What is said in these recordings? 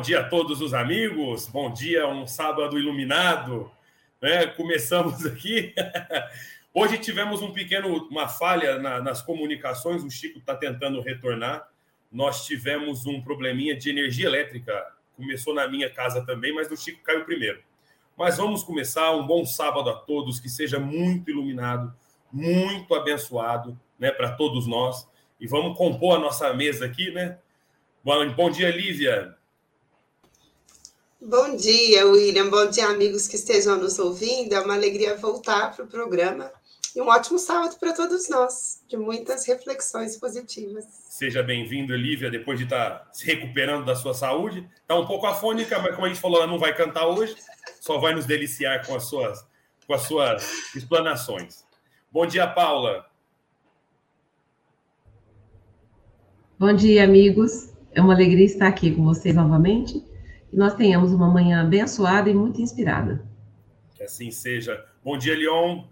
Bom dia a todos os amigos, bom dia, um sábado iluminado. Né? Começamos aqui. Hoje tivemos um pequeno, uma falha na, nas comunicações, o Chico está tentando retornar. Nós tivemos um probleminha de energia elétrica. Começou na minha casa também, mas o Chico caiu primeiro. Mas vamos começar. Um bom sábado a todos, que seja muito iluminado, muito abençoado né, para todos nós. E vamos compor a nossa mesa aqui, né? Bom, bom dia, Lívia. Bom dia, William. Bom dia, amigos que estejam nos ouvindo. É uma alegria voltar para o programa e um ótimo sábado para todos nós, de muitas reflexões positivas. Seja bem-vindo, Lívia, depois de estar tá se recuperando da sua saúde. Está um pouco afônica, mas como a gente falou, ela não vai cantar hoje, só vai nos deliciar com as suas, com as suas explanações. Bom dia, Paula. Bom dia, amigos. É uma alegria estar aqui com vocês novamente que nós tenhamos uma manhã abençoada e muito inspirada. Que assim seja. Bom dia, Leon.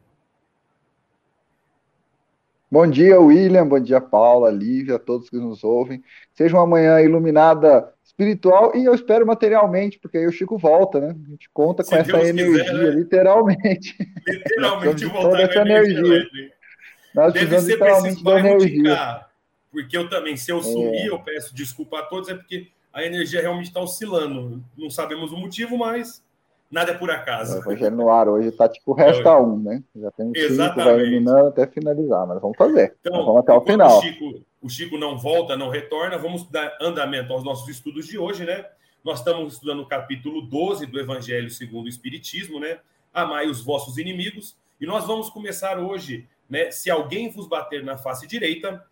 Bom dia, William. Bom dia, Paula, Lívia, todos que nos ouvem. Seja uma manhã iluminada espiritual e eu espero materialmente, porque aí o Chico volta, né? A gente conta com essa Deus energia, quiser, né? literalmente. Literalmente voltar toda essa energia. energia. Nós Deve ser literalmente da energia. Porque eu também, se eu sumir, é. eu peço desculpa a todos, é porque a energia realmente está oscilando. Não sabemos o motivo, mas nada é por acaso. O Evangelho no ar hoje está tipo resta é. um, né? Já tem cinco, vai eliminando até finalizar, mas vamos fazer. Então, vamos até o final. O Chico, o Chico não volta, não retorna, vamos dar andamento aos nossos estudos de hoje, né? Nós estamos estudando o capítulo 12 do Evangelho segundo o Espiritismo, né? Amai os vossos inimigos. E nós vamos começar hoje, né? Se alguém vos bater na face direita,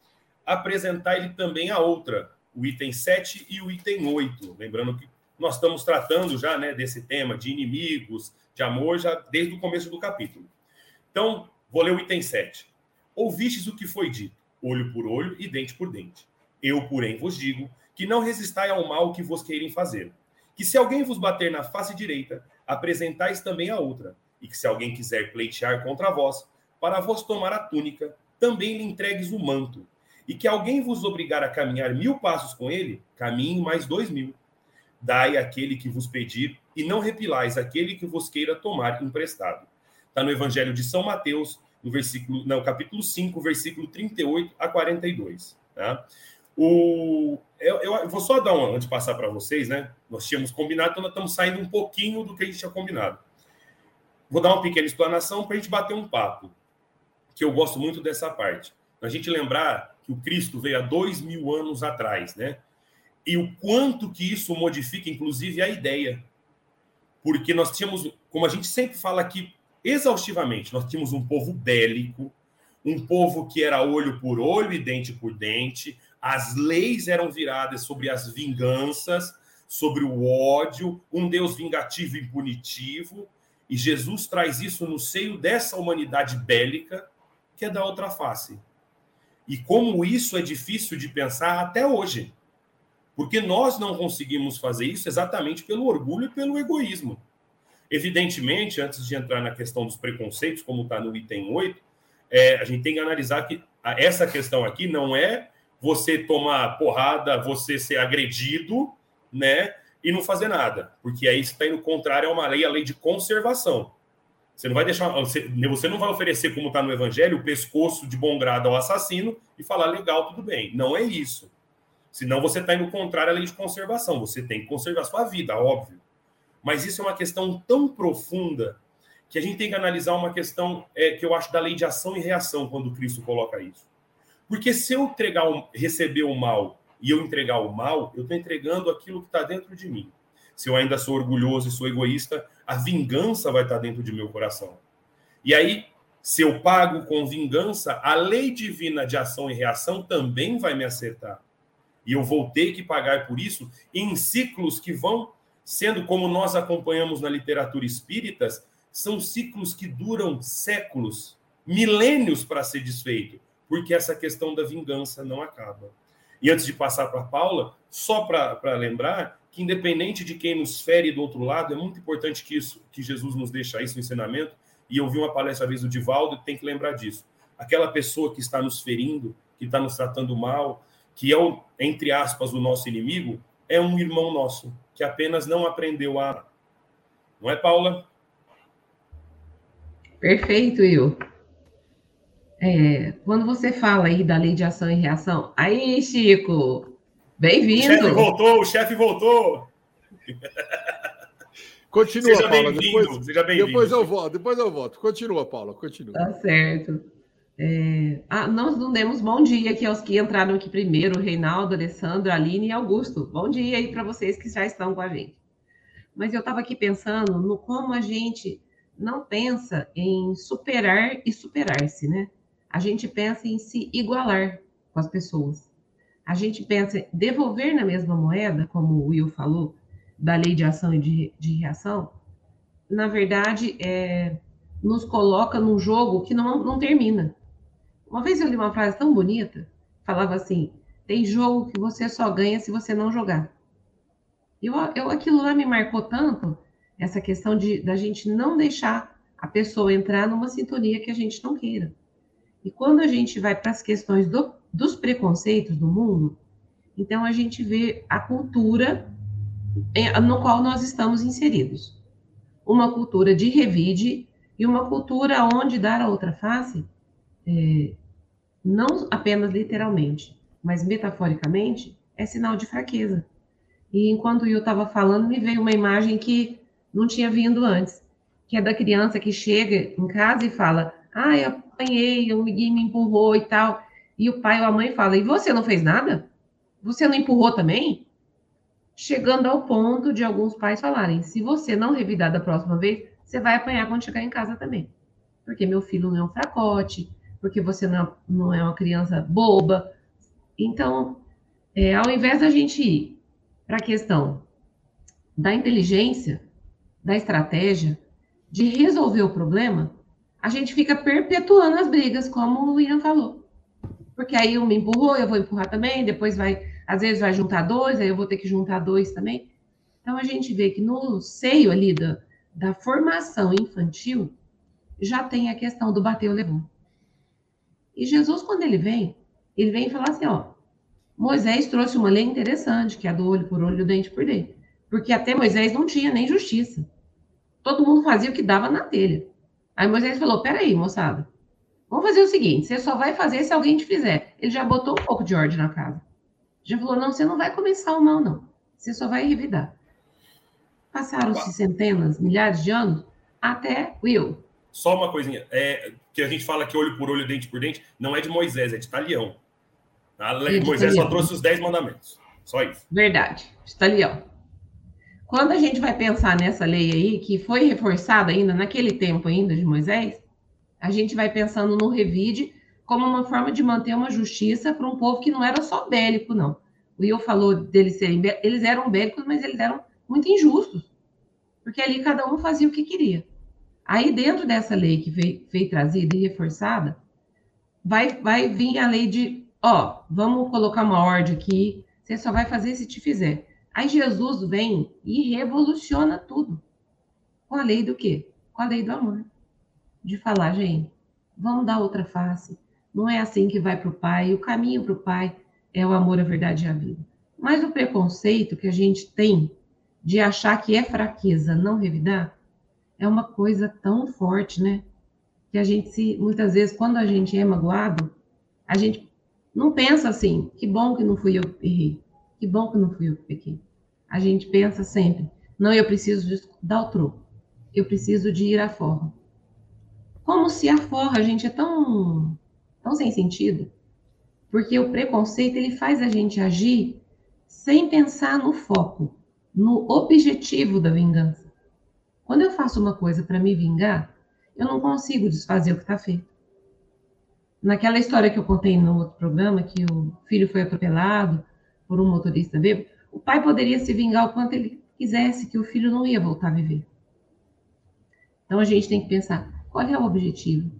apresentar-lhe também a outra o item 7 e o item 8. Lembrando que nós estamos tratando já né, desse tema de inimigos, de amor, já desde o começo do capítulo. Então, vou ler o item 7. Ouvistes o que foi dito, olho por olho e dente por dente. Eu, porém, vos digo que não resistai ao mal que vos queirem fazer. Que se alguém vos bater na face direita, apresentais também a outra. E que se alguém quiser pleitear contra vós, para vos tomar a túnica, também lhe entregues o manto e que alguém vos obrigar a caminhar mil passos com ele, caminhe mais dois mil. Dai aquele que vos pedir, e não repilais aquele que vos queira tomar emprestado. Está no Evangelho de São Mateus, no versículo, não, capítulo 5, versículo 38 a 42. Tá? O, eu, eu, vou só dar um, antes de passar para vocês, né? Nós tínhamos combinado, então nós estamos saindo um pouquinho do que a gente tinha combinado. Vou dar uma pequena explanação para a gente bater um papo, que eu gosto muito dessa parte. A gente lembrar que o Cristo veio há dois mil anos atrás, né? E o quanto que isso modifica, inclusive, a ideia. Porque nós tínhamos, como a gente sempre fala aqui exaustivamente, nós tínhamos um povo bélico, um povo que era olho por olho e dente por dente, as leis eram viradas sobre as vinganças, sobre o ódio, um Deus vingativo e punitivo, e Jesus traz isso no seio dessa humanidade bélica, que é da outra face. E como isso é difícil de pensar até hoje. Porque nós não conseguimos fazer isso exatamente pelo orgulho e pelo egoísmo. Evidentemente, antes de entrar na questão dos preconceitos, como está no item 8, é, a gente tem que analisar que essa questão aqui não é você tomar porrada, você ser agredido, né? E não fazer nada. Porque aí está indo contrário a uma lei, a lei de conservação. Você não vai deixar, você, você não vai oferecer, como está no Evangelho, o pescoço de bom grado ao assassino e falar legal, tudo bem. Não é isso. Senão você está indo contrário à lei de conservação. Você tem que conservar sua vida, óbvio. Mas isso é uma questão tão profunda que a gente tem que analisar uma questão é, que eu acho da lei de ação e reação quando Cristo coloca isso. Porque se eu entregar receber o mal e eu entregar o mal, eu estou entregando aquilo que está dentro de mim se eu ainda sou orgulhoso e sou egoísta, a vingança vai estar dentro de meu coração. E aí, se eu pago com vingança, a lei divina de ação e reação também vai me acertar. E eu vou ter que pagar por isso em ciclos que vão sendo como nós acompanhamos na literatura espírita, são ciclos que duram séculos, milênios para ser desfeito, porque essa questão da vingança não acaba. E antes de passar para Paula, só para lembrar que, independente de quem nos fere do outro lado, é muito importante que isso, que Jesus nos deixa isso no ensinamento. E eu vi uma palestra uma vez do Divaldo, tem que lembrar disso. Aquela pessoa que está nos ferindo, que está nos tratando mal, que é, o, entre aspas, o nosso inimigo, é um irmão nosso, que apenas não aprendeu a. Não é, Paula? Perfeito, Will. É, quando você fala aí da lei de ação e reação, aí, Chico, bem-vindo. O chefe voltou, o chefe voltou. Continua, Seja Paula. Depois, Seja depois eu volto, depois eu volto. Continua, Paula, continua. Tá certo. É... Ah, nós não demos bom dia aqui aos que entraram aqui primeiro, Reinaldo, Alessandro, Aline e Augusto. Bom dia aí para vocês que já estão com a gente. Mas eu estava aqui pensando no como a gente não pensa em superar e superar-se, né? A gente pensa em se igualar com as pessoas. A gente pensa devolver na mesma moeda, como o Will falou, da lei de ação e de, de reação. Na verdade, é, nos coloca num jogo que não, não termina. Uma vez eu li uma frase tão bonita, falava assim: tem jogo que você só ganha se você não jogar. Eu, eu aquilo lá me marcou tanto, essa questão de da gente não deixar a pessoa entrar numa sintonia que a gente não queira. E quando a gente vai para as questões do, dos preconceitos do mundo, então a gente vê a cultura no qual nós estamos inseridos. Uma cultura de revide e uma cultura onde dar a outra face, é, não apenas literalmente, mas metaforicamente, é sinal de fraqueza. E enquanto eu estava falando, me veio uma imagem que não tinha vindo antes, que é da criança que chega em casa e fala: Ah, eu apanhei, o ninguém me empurrou e tal. E o pai ou a mãe fala: E você não fez nada? Você não empurrou também? Chegando ao ponto de alguns pais falarem: Se você não revidar da próxima vez, você vai apanhar quando chegar em casa também. Porque meu filho não é um fracote, porque você não é, não é uma criança boba. Então, é, ao invés da gente ir para a questão da inteligência, da estratégia, de resolver o problema, a gente fica perpetuando as brigas, como o Ian falou. Porque aí um me empurrou, eu vou empurrar também, depois vai, às vezes vai juntar dois, aí eu vou ter que juntar dois também. Então a gente vê que no seio ali da, da formação infantil já tem a questão do bateu levou. E Jesus, quando ele vem, ele vem falar assim, ó, Moisés trouxe uma lei interessante, que é do olho por olho e o dente por dente. Porque até Moisés não tinha nem justiça. Todo mundo fazia o que dava na telha. Aí Moisés falou: peraí, moçada, vamos fazer o seguinte: você só vai fazer se alguém te fizer. Ele já botou um pouco de ordem na casa. Já falou: não, você não vai começar o mal, não. Você só vai revidar. Passaram-se centenas, milhares de anos, até Will. Só uma coisinha: é, que a gente fala que olho por olho, dente por dente, não é de Moisés, é de Talião. A lei de Moisés só trouxe os dez mandamentos. Só isso. Verdade, de Talião. Quando a gente vai pensar nessa lei aí, que foi reforçada ainda naquele tempo ainda de Moisés, a gente vai pensando no revide como uma forma de manter uma justiça para um povo que não era só bélico, não. O Will falou deles serem, eles eram bélicos, mas eles eram muito injustos, porque ali cada um fazia o que queria. Aí dentro dessa lei que veio, veio trazida e reforçada, vai, vai vir a lei de, ó, vamos colocar uma ordem aqui, você só vai fazer se te fizer. Aí Jesus vem e revoluciona tudo. Com a lei do quê? Com a lei do amor. De falar, gente, vamos dar outra face. Não é assim que vai para o Pai. O caminho para o Pai é o amor, a verdade e a vida. Mas o preconceito que a gente tem de achar que é fraqueza não revidar é uma coisa tão forte, né? Que a gente se, muitas vezes, quando a gente é magoado, a gente não pensa assim, que bom que não fui eu que errei, que bom que não fui eu que pequei a gente pensa sempre, não, eu preciso dar o troco, eu preciso de ir à forra. Como se a forra, a gente, é tão, tão sem sentido, porque o preconceito, ele faz a gente agir sem pensar no foco, no objetivo da vingança. Quando eu faço uma coisa para me vingar, eu não consigo desfazer o que está feito. Naquela história que eu contei no outro programa, que o filho foi atropelado por um motorista bêbado, o pai poderia se vingar o quanto ele quisesse que o filho não ia voltar a viver. Então a gente tem que pensar, qual é o objetivo?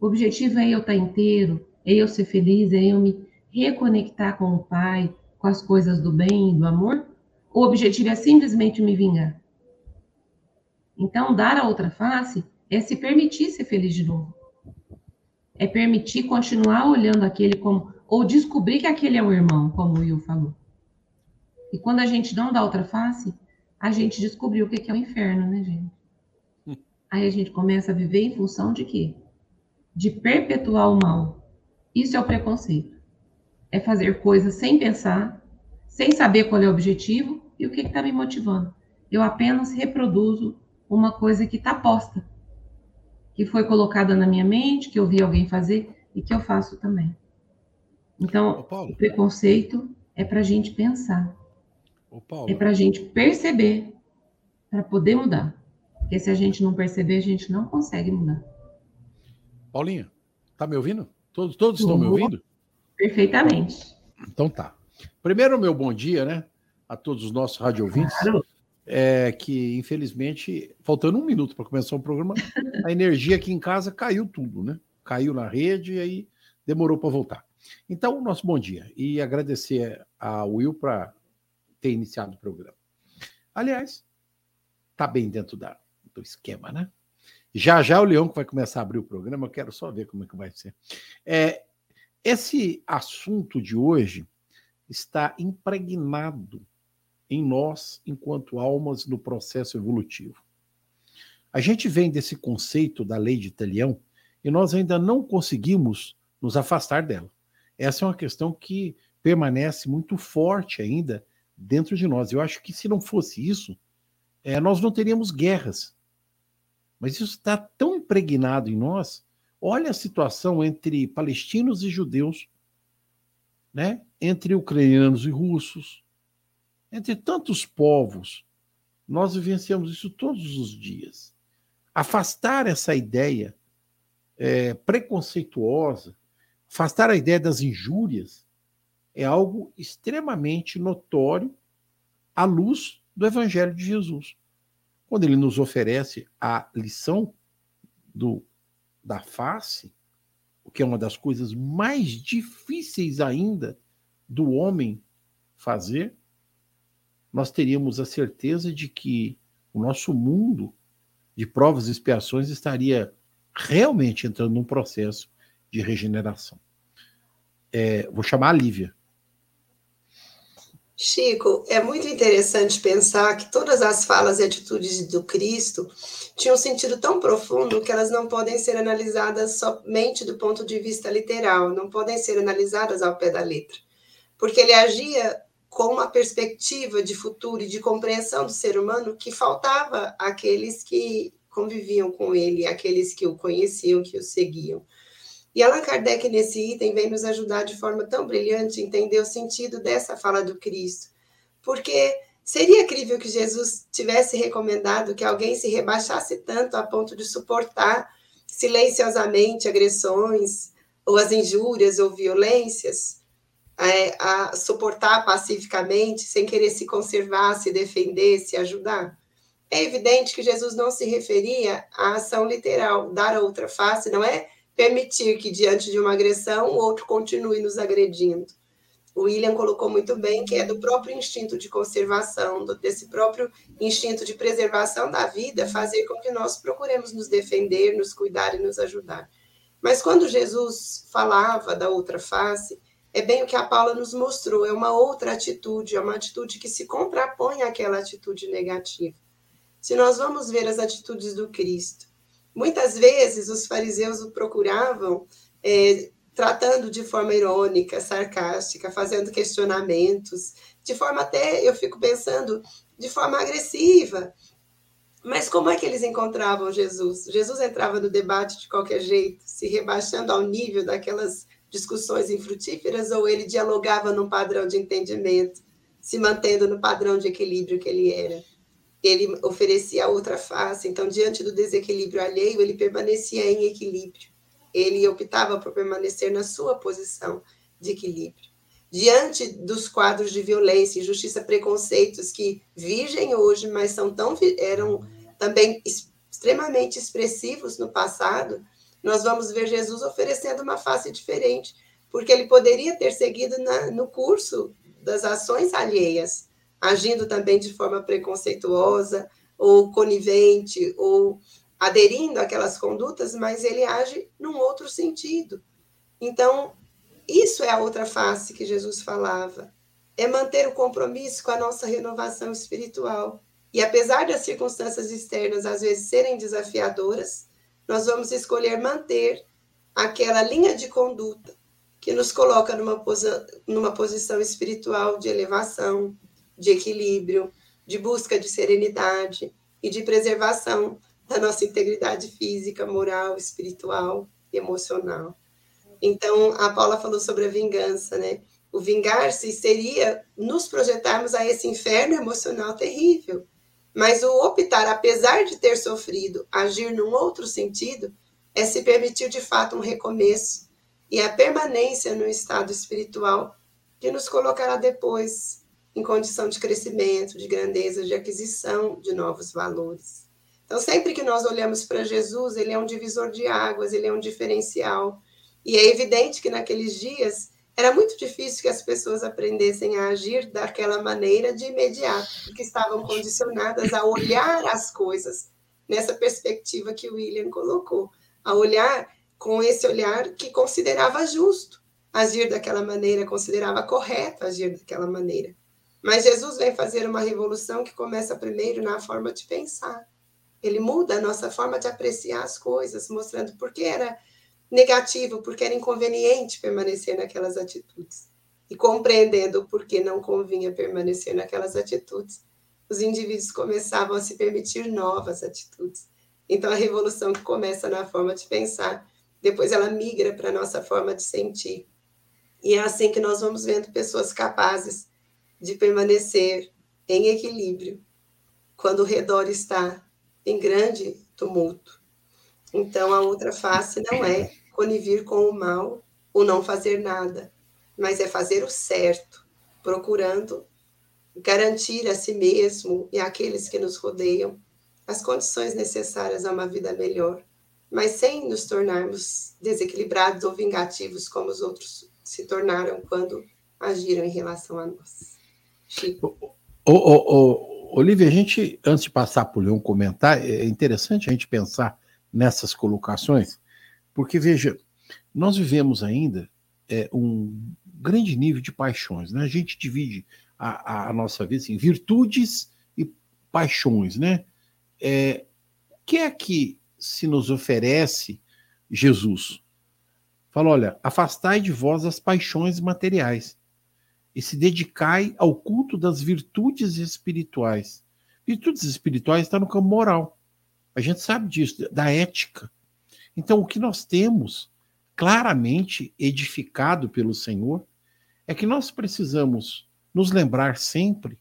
O objetivo é eu estar inteiro, é eu ser feliz, é eu me reconectar com o pai, com as coisas do bem e do amor? O objetivo é simplesmente me vingar? Então, dar a outra face é se permitir ser feliz de novo. É permitir continuar olhando aquele como. Ou descobrir que aquele é o irmão, como o Will falou. E quando a gente não dá outra face, a gente descobriu o que é o inferno, né, gente? Aí a gente começa a viver em função de quê? De perpetuar o mal. Isso é o preconceito. É fazer coisas sem pensar, sem saber qual é o objetivo e o que está me motivando. Eu apenas reproduzo uma coisa que está posta, que foi colocada na minha mente, que eu vi alguém fazer e que eu faço também. Então, Ô, o preconceito é para a gente pensar, Ô, é para a gente perceber, para poder mudar. Porque se a gente não perceber, a gente não consegue mudar. Paulinha, tá me ouvindo? Todos, todos estão me ouvindo? Perfeitamente. Então tá. Primeiro, meu bom dia, né? A todos os nossos rádio ouvintes. Claro é, que infelizmente, faltando um minuto para começar o programa, a energia aqui em casa caiu tudo, né? Caiu na rede e aí demorou para voltar. Então, nosso bom dia e agradecer a Will para ter iniciado o programa. Aliás, tá bem dentro da, do esquema, né? Já já o Leão que vai começar a abrir o programa, eu quero só ver como é que vai ser. É, esse assunto de hoje está impregnado em nós enquanto almas no processo evolutivo. A gente vem desse conceito da lei de Talião e nós ainda não conseguimos nos afastar dela. Essa é uma questão que permanece muito forte ainda dentro de nós. Eu acho que se não fosse isso, é, nós não teríamos guerras. Mas isso está tão impregnado em nós. Olha a situação entre palestinos e judeus, né? entre ucranianos e russos, entre tantos povos, nós vivenciamos isso todos os dias. Afastar essa ideia é, preconceituosa, afastar a ideia das injúrias, é algo extremamente notório à luz do Evangelho de Jesus. Quando ele nos oferece a lição do, da face, o que é uma das coisas mais difíceis ainda do homem fazer, nós teríamos a certeza de que o nosso mundo de provas e expiações estaria realmente entrando num processo de regeneração. É, vou chamar a Lívia. Chico, é muito interessante pensar que todas as falas e atitudes do Cristo tinham um sentido tão profundo que elas não podem ser analisadas somente do ponto de vista literal, não podem ser analisadas ao pé da letra. Porque ele agia com uma perspectiva de futuro e de compreensão do ser humano que faltava àqueles que conviviam com ele, àqueles que o conheciam, que o seguiam. E Allan Kardec, nesse item, vem nos ajudar de forma tão brilhante a entender o sentido dessa fala do Cristo. Porque seria crível que Jesus tivesse recomendado que alguém se rebaixasse tanto a ponto de suportar silenciosamente agressões, ou as injúrias ou violências? é, a suportar pacificamente, sem querer se conservar, se defender, se ajudar? É evidente que Jesus não se referia à ação literal, dar a outra face, não é permitir que, diante de uma agressão, o outro continue nos agredindo. O William colocou muito bem que é do próprio instinto de conservação, desse próprio instinto de preservação da vida, fazer com que nós procuremos nos defender, nos cuidar e nos ajudar. Mas quando Jesus falava da outra face, é bem o que a Paula nos mostrou, é uma outra atitude, é uma atitude que se contrapõe àquela atitude negativa. Se nós vamos ver as atitudes do Cristo, muitas vezes os fariseus o procuravam é, tratando de forma irônica, sarcástica, fazendo questionamentos, de forma até, eu fico pensando, de forma agressiva. Mas como é que eles encontravam Jesus? Jesus entrava no debate de qualquer jeito, se rebaixando ao nível daquelas discussões infrutíferas ou ele dialogava num padrão de entendimento, se mantendo no padrão de equilíbrio que ele era. Ele oferecia outra face, então, diante do desequilíbrio alheio, ele permanecia em equilíbrio. Ele optava por permanecer na sua posição de equilíbrio. diante dos quadros de violência, injustiça, preconceitos que vigem hoje, mas são tão eram também extremamente expressivos no passado, nós vamos ver Jesus oferecendo uma face diferente, porque ele poderia ter seguido na, no curso das ações alheias, agindo também de forma preconceituosa, ou conivente, ou aderindo àquelas condutas, mas ele age num outro sentido. Então, isso é a outra face que Jesus falava. É manter o compromisso com a nossa renovação espiritual. E apesar das circunstâncias externas às vezes serem desafiadoras, nós vamos escolher manter aquela linha de conduta que nos coloca numa, posi numa posição espiritual de elevação, de equilíbrio, de busca de serenidade e de preservação da nossa integridade física, moral, espiritual, emocional. Então, a Paula falou sobre a vingança, né? O vingar-se seria nos projetarmos a esse inferno emocional terrível. Mas o optar, apesar de ter sofrido, agir num outro sentido, é se permitir de fato um recomeço e a permanência no estado espiritual que nos colocará depois em condição de crescimento, de grandeza, de aquisição de novos valores. Então, sempre que nós olhamos para Jesus, ele é um divisor de águas, ele é um diferencial. E é evidente que naqueles dias era muito difícil que as pessoas aprendessem a agir daquela maneira de imediato, porque estavam condicionadas a olhar as coisas nessa perspectiva que o William colocou, a olhar com esse olhar que considerava justo agir daquela maneira, considerava correto agir daquela maneira. Mas Jesus vem fazer uma revolução que começa primeiro na forma de pensar. Ele muda a nossa forma de apreciar as coisas, mostrando por que era negativo, porque era inconveniente permanecer naquelas atitudes. E compreendendo por que não convinha permanecer naquelas atitudes, os indivíduos começavam a se permitir novas atitudes. Então, a revolução que começa na forma de pensar, depois ela migra para a nossa forma de sentir. E é assim que nós vamos vendo pessoas capazes de permanecer em equilíbrio quando o redor está em grande tumulto. Então, a outra face não é conivir com o mal ou não fazer nada, mas é fazer o certo, procurando garantir a si mesmo e àqueles que nos rodeiam as condições necessárias a uma vida melhor, mas sem nos tornarmos desequilibrados ou vingativos como os outros se tornaram quando agiram em relação a nós. Chico. Olivia, a gente, antes de passar por ler um comentário, é interessante a gente pensar nessas colocações, porque, veja, nós vivemos ainda é, um grande nível de paixões, né? A gente divide a, a nossa vida em virtudes e paixões, né? É, o que é que se nos oferece Jesus? Fala, olha, afastai de vós as paixões materiais e se dedicai ao culto das virtudes espirituais. Virtudes espirituais está no campo moral. A gente sabe disso, da ética. Então, o que nós temos claramente edificado pelo Senhor é que nós precisamos nos lembrar sempre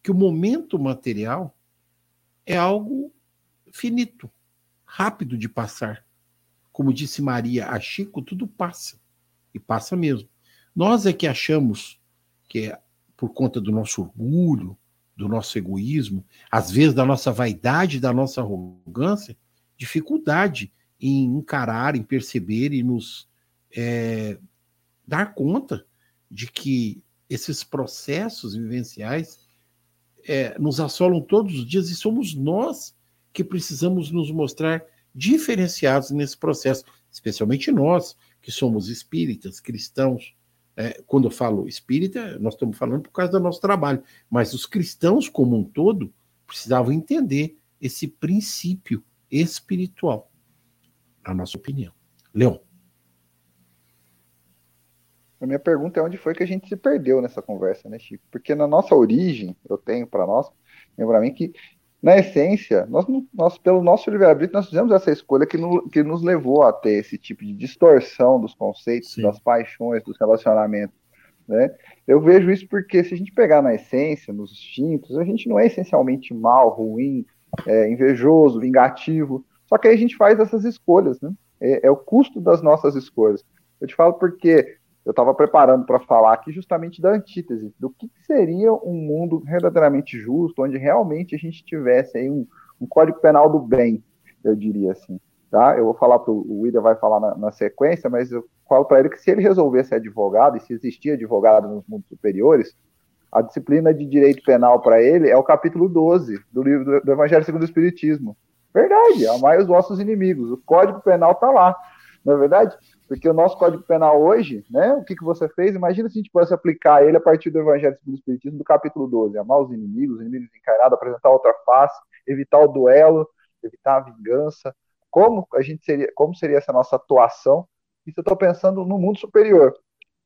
que o momento material é algo finito, rápido de passar. Como disse Maria a Chico, tudo passa. E passa mesmo. Nós é que achamos que é por conta do nosso orgulho, do nosso egoísmo, às vezes da nossa vaidade, da nossa arrogância, dificuldade em encarar, em perceber e nos é, dar conta de que esses processos vivenciais é, nos assolam todos os dias e somos nós que precisamos nos mostrar diferenciados nesse processo, especialmente nós que somos espíritas, cristãos, é, quando eu falo espírita, nós estamos falando por causa do nosso trabalho, mas os cristãos como um todo precisavam entender esse princípio espiritual, na nossa opinião. Leon. A minha pergunta é onde foi que a gente se perdeu nessa conversa, né, Chico? Porque na nossa origem, eu tenho para nós, lembra mim que na essência, nós, nós pelo nosso livre-arbítrio, nós fizemos essa escolha que, no, que nos levou a ter esse tipo de distorção dos conceitos, Sim. das paixões, dos relacionamentos. Né? Eu vejo isso porque se a gente pegar na essência, nos instintos, a gente não é essencialmente mal, ruim, é, invejoso, vingativo. Só que aí a gente faz essas escolhas, né? É, é, o custo das nossas escolhas. Eu te falo porque eu estava preparando para falar aqui justamente da antítese, do que seria um mundo verdadeiramente justo, onde realmente a gente tivesse aí um, um código penal do bem, eu diria assim. Tá? Eu vou falar para o William vai falar na, na sequência, mas eu falo para ele que se ele resolvesse advogado, e se existia advogado nos mundos superiores, a disciplina de direito penal para ele é o capítulo 12 do livro do, do Evangelho segundo o Espiritismo. Verdade, amai os vossos inimigos. O Código Penal está lá, não é verdade? Porque o nosso Código Penal hoje, né, o que, que você fez? Imagina se a gente pudesse aplicar ele a partir do Evangelho segundo o Espiritismo, do capítulo 12. Amar os inimigos, os inimigos encarnados, apresentar outra face, evitar o duelo, evitar a vingança. Como a gente seria, como seria essa nossa atuação? Isso eu estou pensando no mundo superior.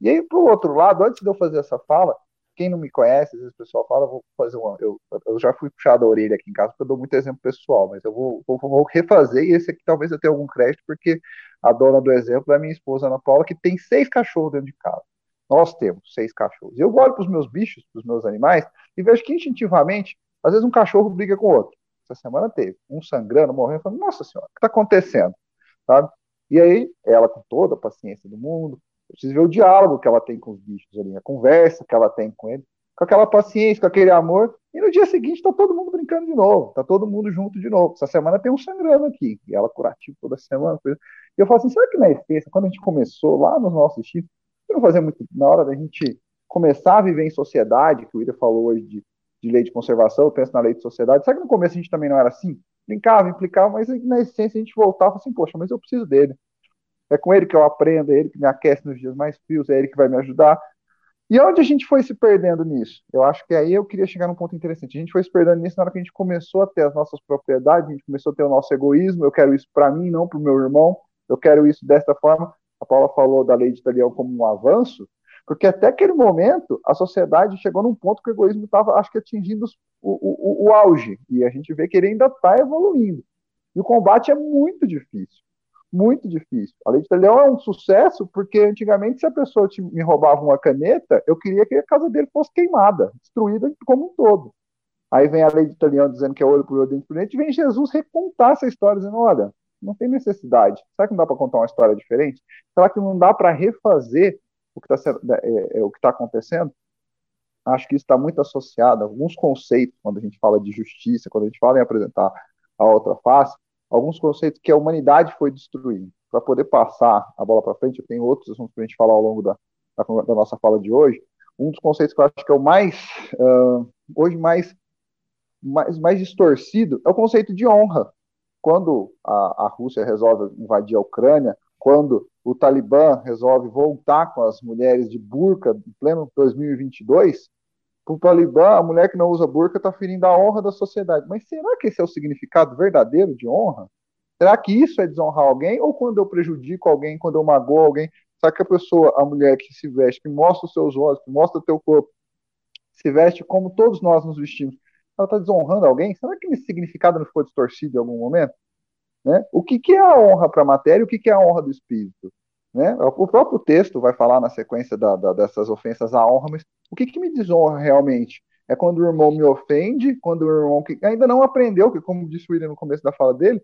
E aí, para o outro lado, antes de eu fazer essa fala, quem não me conhece, às vezes o pessoal fala, vou fazer uma. Eu, eu já fui puxado a orelha aqui em casa, porque eu dou muito exemplo pessoal, mas eu vou, vou, vou refazer, e esse aqui talvez eu tenha algum crédito, porque a dona do exemplo é minha esposa Ana Paula, que tem seis cachorros dentro de casa. Nós temos seis cachorros. Eu olho para os meus bichos, para os meus animais, e vejo que instintivamente, às vezes um cachorro briga com o outro. Essa semana teve um sangrando, morrendo, falo, nossa senhora, o que está acontecendo? Sabe? E aí, ela com toda a paciência do mundo, eu preciso ver o diálogo que ela tem com os bichos ali, a conversa que ela tem com eles, com aquela paciência, com aquele amor. E no dia seguinte está todo mundo brincando de novo, está todo mundo junto de novo. Essa semana tem um sangrando aqui, e ela curativo toda semana. Eu falo assim, será que na essência, quando a gente começou lá nos nossos títulos, não fazia muito na hora da gente começar a viver em sociedade, que o Ida falou hoje de, de lei de conservação, eu penso na lei de sociedade, será que no começo a gente também não era assim? Brincava, implicava, mas na essência a gente voltava assim, poxa, mas eu preciso dele. É com ele que eu aprendo, é ele que me aquece nos dias mais frios, é ele que vai me ajudar. E onde a gente foi se perdendo nisso? Eu acho que aí eu queria chegar num ponto interessante. A gente foi se perdendo nisso na hora que a gente começou a ter as nossas propriedades, a gente começou a ter o nosso egoísmo. Eu quero isso para mim, não para o meu irmão. Eu quero isso desta forma. A Paula falou da lei de Italião como um avanço, porque até aquele momento a sociedade chegou num ponto que o egoísmo estava, acho que, atingindo o, o, o auge. E a gente vê que ele ainda está evoluindo. E o combate é muito difícil muito difícil. A lei de Leão é um sucesso porque antigamente se a pessoa te, me roubava uma caneta, eu queria que a casa dele fosse queimada, destruída como um todo. Aí vem a lei de Italião dizendo que é olho por olho, dente por dente, vem Jesus recontar essa história, dizendo, olha, não tem necessidade. Será que não dá para contar uma história diferente? Será que não dá para refazer o que está é, é, que tá acontecendo? Acho que isso está muito associado a alguns conceitos, quando a gente fala de justiça, quando a gente fala em apresentar a outra face, alguns conceitos que a humanidade foi destruindo. Para poder passar a bola para frente, eu tenho outros assuntos para a gente falar ao longo da, da, da, nossa fala de hoje. Um dos conceitos que eu acho que é o mais, uh, hoje mais, mais, mais distorcido, é o conceito de honra. Quando a, a Rússia resolve invadir a Ucrânia, quando o Talibã resolve voltar com as mulheres de burca em pleno 2022, para o Talibã, a mulher que não usa burca está ferindo a honra da sociedade. Mas será que esse é o significado verdadeiro de honra? Será que isso é desonrar alguém? Ou quando eu prejudico alguém, quando eu magoo alguém, será que a pessoa, a mulher que se veste, que mostra os seus olhos, que mostra o teu corpo, se veste como todos nós nos vestimos, ela está desonrando alguém? Será que esse significado não ficou distorcido em algum momento? Né? O que, que é a honra para a matéria e o que, que é a honra do espírito? Né? O próprio texto vai falar na sequência da, da, dessas ofensas à honra, mas o que, que me desonra realmente? É quando o irmão me ofende, quando o irmão que ainda não aprendeu, que como disse o William no começo da fala dele,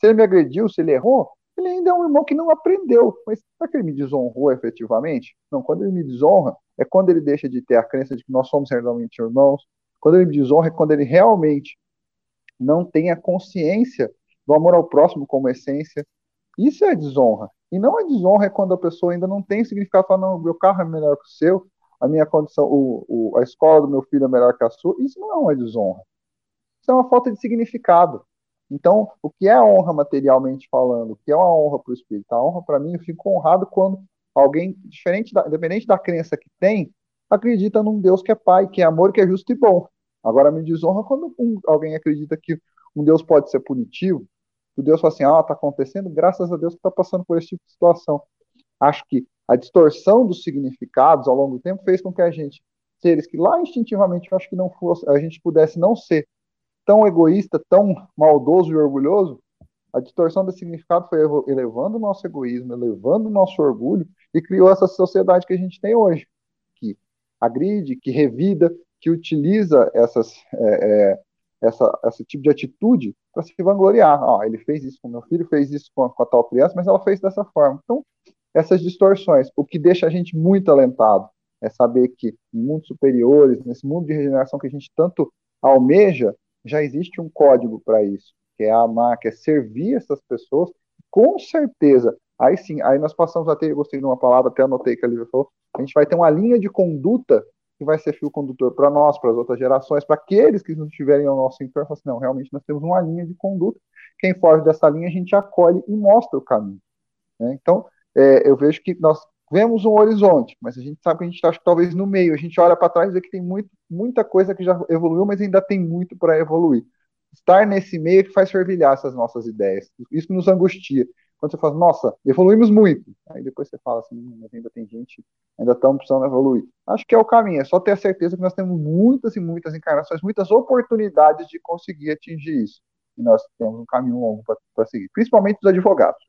se ele me agrediu, se ele errou, ele ainda é um irmão que não aprendeu. Mas será que ele me desonrou efetivamente? Não, quando ele me desonra, é quando ele deixa de ter a crença de que nós somos realmente irmãos. Quando ele me desonra, é quando ele realmente não tem a consciência do amor ao próximo como essência. Isso é desonra. E não a desonra é quando a pessoa ainda não tem significado, fala, não, meu carro é melhor que o seu, a minha condição, o, o, a escola do meu filho é melhor que a sua. Isso não é uma desonra. Isso é uma falta de significado. Então, o que é honra materialmente falando? O que é uma honra para o espírito? A honra, para mim, eu fico honrado quando alguém, diferente da, independente da crença que tem, acredita num Deus que é pai, que é amor, que é justo e bom. Agora, me desonra quando um, alguém acredita que um Deus pode ser punitivo, que Deus fala assim, ah, está acontecendo, graças a Deus que está passando por esse tipo de situação. Acho que a distorção dos significados ao longo do tempo fez com que a gente, seres que lá instintivamente eu acho que não fosse, a gente pudesse não ser tão egoísta, tão maldoso e orgulhoso, a distorção desse significado foi elevando o nosso egoísmo, elevando o nosso orgulho e criou essa sociedade que a gente tem hoje, agride, que revida, que utiliza essas, é, é, essa, esse tipo de atitude para se vangloriar. Ó, ele fez isso com meu filho, fez isso com a, com a, tal criança, mas ela fez dessa forma. Então, essas distorções, o que deixa a gente muito alentado. É saber que em mundos superiores, nesse mundo de regeneração que a gente tanto almeja, já existe um código para isso, que é amar, que é servir essas pessoas. Com certeza, aí sim, aí nós passamos a ter, gostei de uma palavra, até anotei que a Lívia falou, a gente vai ter uma linha de conduta que vai ser fio condutor para nós, para as outras gerações, para aqueles que não estiverem ao nosso entorno, assim, não, realmente nós temos uma linha de conduta, quem foge dessa linha a gente acolhe e mostra o caminho. Né? Então, é, eu vejo que nós vemos um horizonte, mas a gente sabe que a gente está talvez no meio, a gente olha para trás e vê que tem muito, muita coisa que já evoluiu, mas ainda tem muito para evoluir. Estar nesse meio é que faz fervilhar essas nossas ideias, isso nos angustia. Quando você fala, nossa, evoluímos muito. Aí depois você fala assim, hum, mas ainda tem gente, ainda estamos precisando evoluir. Acho que é o caminho, é só ter a certeza que nós temos muitas e muitas encarnações, muitas oportunidades de conseguir atingir isso. E nós temos um caminho longo para seguir, principalmente os advogados.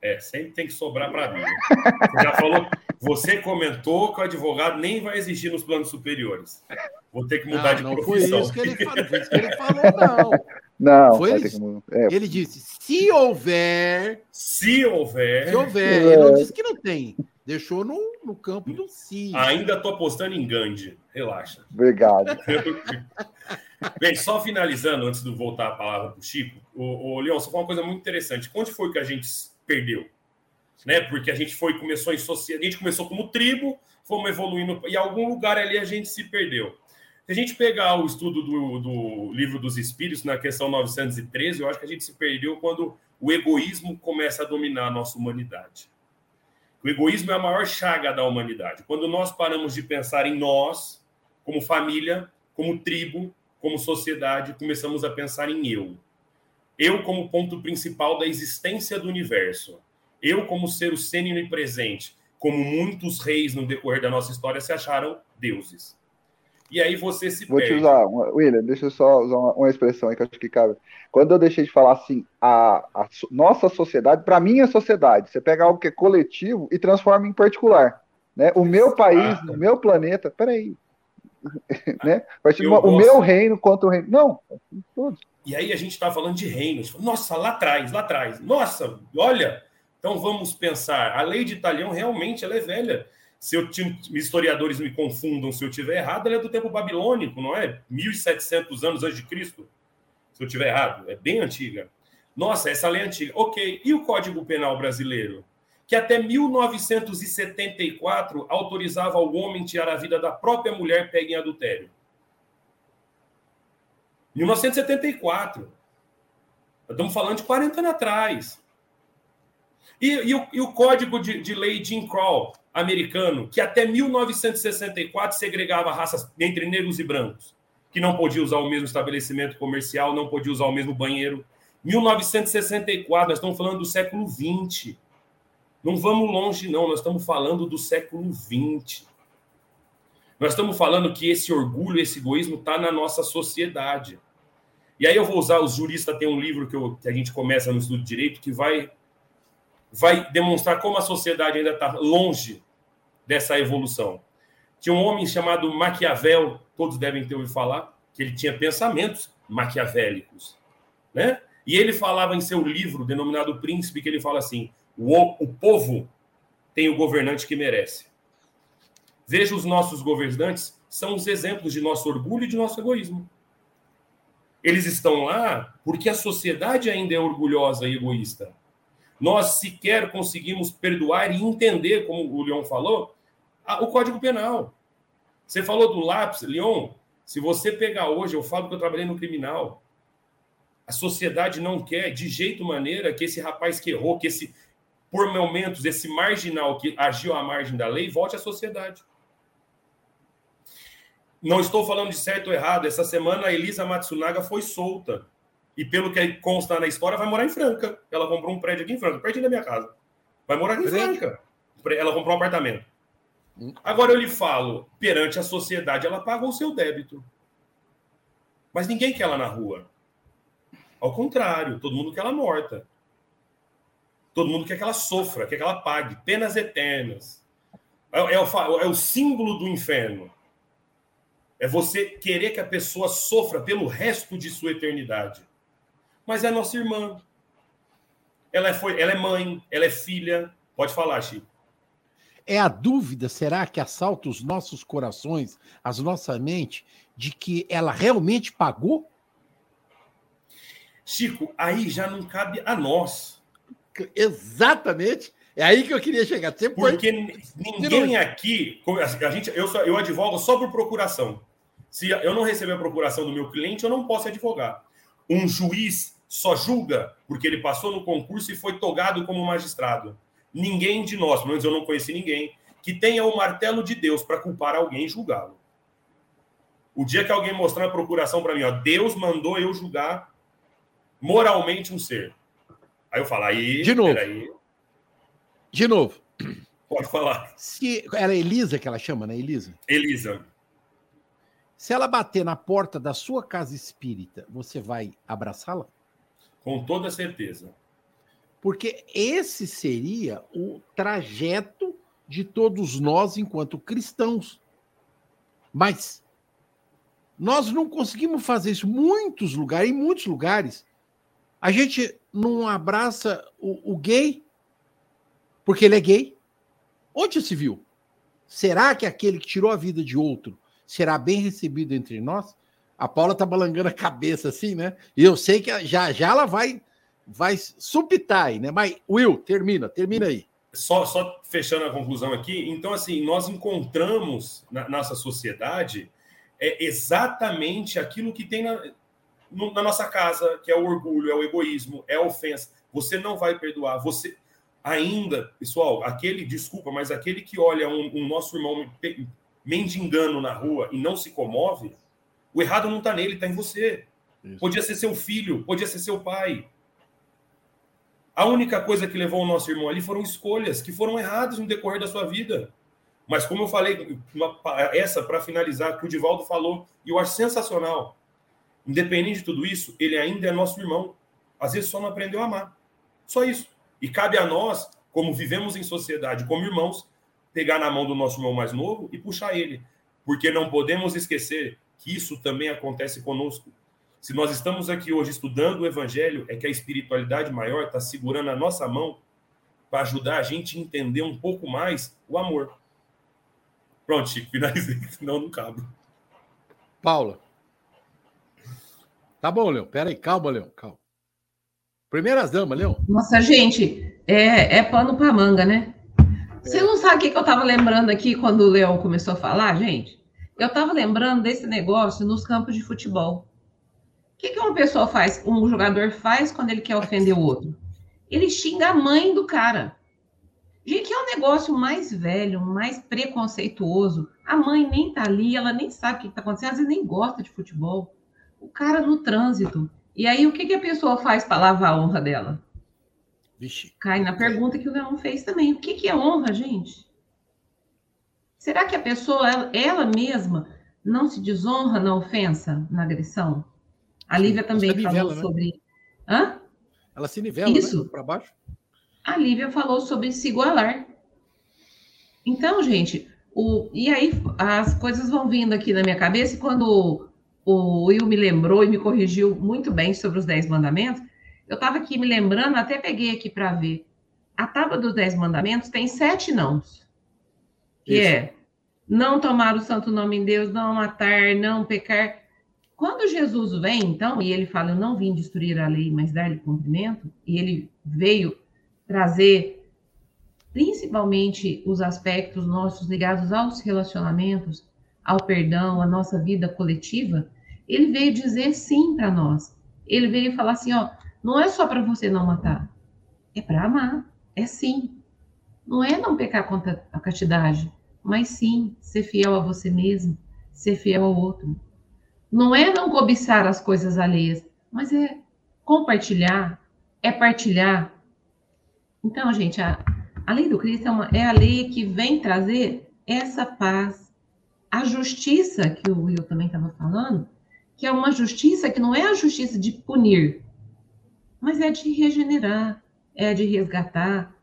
É, sempre tem que sobrar para mim. Você já falou, você comentou que o advogado nem vai existir nos planos superiores. Vou ter que mudar não, de não profissão. Foi isso que ele falou, foi isso que ele falou, não. Não, foi ele, é. ele disse: se houver. Se houver. Se houver. É. Ele não disse que não tem. Deixou no, no campo do si. Ainda estou apostando em Gandhi. Relaxa. Obrigado. Bem, só finalizando, antes de voltar a palavra para o Chico, o, o Leon, você falou uma coisa muito interessante. Onde foi que a gente perdeu? Né? Porque a gente foi, começou em sociedade, a gente começou como tribo, fomos evoluindo, e em algum lugar ali a gente se perdeu. Se a gente pegar o estudo do, do, livro dos Espíritos, na questão 913, eu acho que a gente se perdeu quando o egoísmo começa a dominar a nossa humanidade. O egoísmo é a maior chaga da humanidade. Quando nós paramos de pensar em nós, como família, como tribo, como sociedade, começamos a pensar em eu. Eu como ponto principal da existência do universo. Eu como ser o sênior e presente. Como muitos reis no decorrer da nossa história se acharam deuses e aí você se Vou perde. te usar, William, deixa eu só usar uma, uma, expressão aí que eu acho que cabe. Quando eu deixei de falar assim, a, a nossa sociedade, para mim é sociedade. Você pega algo que é coletivo e transforma em particular. Né? O meu país, o meu planeta, peraí. né? Uma, o meu reino contra o reino. Não, todos. E aí a gente está falando de reinos. Nossa, lá atrás, lá atrás. Nossa, olha. Então vamos pensar. A lei de Italião realmente ela é velha se eu historiadores me confundam se eu tiver errado, ela é do tempo babilônico, não é? 1700 anos antes de Cristo. Se eu tiver errado, é bem antiga. Nossa, essa lei é antiga. OK. E o Código Penal brasileiro? Que até 1974 autorizava ao homem tirar a vida da própria mulher pega em adultério. 1974. Estamos falando de 40 anos atrás. E, e, o, e o, código de, de, lei Jim Crow americano, que até 1964 segregava raças entre negros e brancos, que não podia usar o mesmo estabelecimento comercial, não podia usar o mesmo banheiro. 1964, nós estamos falando do século 20. Não vamos longe, não, nós estamos falando do século 20. Nós estamos falando que esse orgulho, esse egoísmo está na nossa sociedade. E aí eu vou usar, os juristas têm um livro que, eu, que a gente começa no estudo de direito que vai vai demonstrar como a sociedade ainda está longe dessa evolução. Tinha um homem chamado Maquiavel, todos devem ter ouvido falar, que ele tinha pensamentos maquiavélicos, né? E ele falava em seu livro denominado Príncipe que ele fala assim: o, o povo tem o governante que merece. Veja os nossos governantes são os exemplos de nosso orgulho e de nosso egoísmo. Eles estão lá porque a sociedade ainda é orgulhosa e egoísta nós sequer conseguimos perdoar e entender, como o Leon falou, o Código Penal. Você falou do lápis, Leon. Se você pegar hoje, eu falo que eu trabalhei no criminal. A sociedade não quer, de jeito maneira, que esse rapaz que errou, que esse, por momentos, esse marginal que agiu à margem da lei, volte à sociedade. Não estou falando de certo ou errado. Essa semana a Elisa Matsunaga foi solta e pelo que consta na história, vai morar em Franca. Ela comprou um prédio aqui em Franca, pertinho da minha casa. Vai morar aqui em Franca. Ela comprou um apartamento. Agora eu lhe falo, perante a sociedade, ela paga o seu débito. Mas ninguém quer ela na rua. Ao contrário, todo mundo quer ela morta. Todo mundo quer que ela sofra, quer que ela pague penas eternas. É, é, o, é o símbolo do inferno. É você querer que a pessoa sofra pelo resto de sua eternidade mas é nossa irmã. Ela, foi, ela é mãe, ela é filha, Pode falar, Chico. É a dúvida, será que assalta os nossos corações, as nossa mente, de que ela realmente pagou? Chico, aí já não cabe a nós. Exatamente. É aí que eu queria chegar. Você Porque ninguém aqui, a gente, eu, só, eu advogo só por procuração. Se eu não receber a procuração do meu cliente, eu não posso advogar. Um juiz só julga porque ele passou no concurso e foi togado como magistrado. Ninguém de nós, pelo menos eu não conheci ninguém, que tenha o martelo de Deus para culpar alguém e julgá-lo. O dia que alguém mostrar a procuração para mim, ó, Deus mandou eu julgar moralmente um ser. Aí eu falo, aí. De novo. Peraí. De novo. Pode falar. Se, era Elisa que ela chama, né? Elisa? Elisa. Se ela bater na porta da sua casa espírita, você vai abraçá-la? Com toda certeza. Porque esse seria o trajeto de todos nós enquanto cristãos. Mas nós não conseguimos fazer isso. Muitos lugares, em muitos lugares, a gente não abraça o, o gay porque ele é gay. Onde se viu? Será que aquele que tirou a vida de outro será bem recebido entre nós? A Paula tá balangando a cabeça assim, né? E eu sei que já já ela vai vai aí, né? Mas Will, termina, termina aí. Só, só fechando a conclusão aqui, então assim, nós encontramos na nossa sociedade é exatamente aquilo que tem na, na nossa casa, que é o orgulho, é o egoísmo, é a ofensa. Você não vai perdoar. Você ainda, pessoal, aquele, desculpa, mas aquele que olha um, um nosso irmão mendigando na rua e não se comove, o errado não está nele, está em você. Isso. Podia ser seu filho, podia ser seu pai. A única coisa que levou o nosso irmão ali foram escolhas que foram erradas no decorrer da sua vida. Mas como eu falei, uma, essa para finalizar, que o Divaldo falou, e eu acho sensacional. Independente de tudo isso, ele ainda é nosso irmão. Às vezes só não aprendeu a amar. Só isso. E cabe a nós, como vivemos em sociedade, como irmãos, pegar na mão do nosso irmão mais novo e puxar ele. Porque não podemos esquecer que isso também acontece conosco. Se nós estamos aqui hoje estudando o Evangelho, é que a espiritualidade maior está segurando a nossa mão para ajudar a gente a entender um pouco mais o amor. Pronto, Chico, finalizei, senão não cabe. Paula. Tá bom, Leão. Pera aí, calma, Leão, calma. Primeiras damas, Leão. Nossa, gente, é, é pano para manga, né? Você não sabe o que, que eu estava lembrando aqui quando o Leão começou a falar, gente? Eu estava lembrando desse negócio nos campos de futebol. O que, que uma pessoa faz, um jogador faz quando ele quer ofender o outro? Ele xinga a mãe do cara. Gente, é um negócio mais velho, mais preconceituoso. A mãe nem tá ali, ela nem sabe o que está acontecendo, às vezes nem gosta de futebol. O cara no trânsito. E aí, o que, que a pessoa faz para lavar a honra dela? Vixe. Cai na pergunta que o Leão fez também. O que, que é honra, gente? Será que a pessoa, ela, ela mesma, não se desonra na ofensa, na agressão? A Lívia também nivela, falou né? sobre. Hã? Ela se nivela né? Isso. Né? para baixo a Lívia falou sobre se igualar. Então, gente, o, e aí as coisas vão vindo aqui na minha cabeça, e quando o Will me lembrou e me corrigiu muito bem sobre os Dez Mandamentos, eu estava aqui me lembrando, até peguei aqui para ver. A tábua dos Dez Mandamentos tem sete nãos. Que Isso. é não tomar o santo nome em Deus, não matar, não pecar. Quando Jesus vem, então, e ele fala, eu não vim destruir a lei, mas dar-lhe cumprimento, e ele veio trazer principalmente os aspectos nossos ligados aos relacionamentos, ao perdão, à nossa vida coletiva, ele veio dizer sim para nós. Ele veio falar assim, ó, não é só para você não matar, é para amar, é sim. Não é não pecar contra a castidade, mas sim ser fiel a você mesmo, ser fiel ao outro. Não é não cobiçar as coisas alheias, mas é compartilhar, é partilhar, então, gente, a, a lei do Cristo é, uma, é a lei que vem trazer essa paz, a justiça que o Will também estava falando, que é uma justiça que não é a justiça de punir, mas é de regenerar, é de resgatar,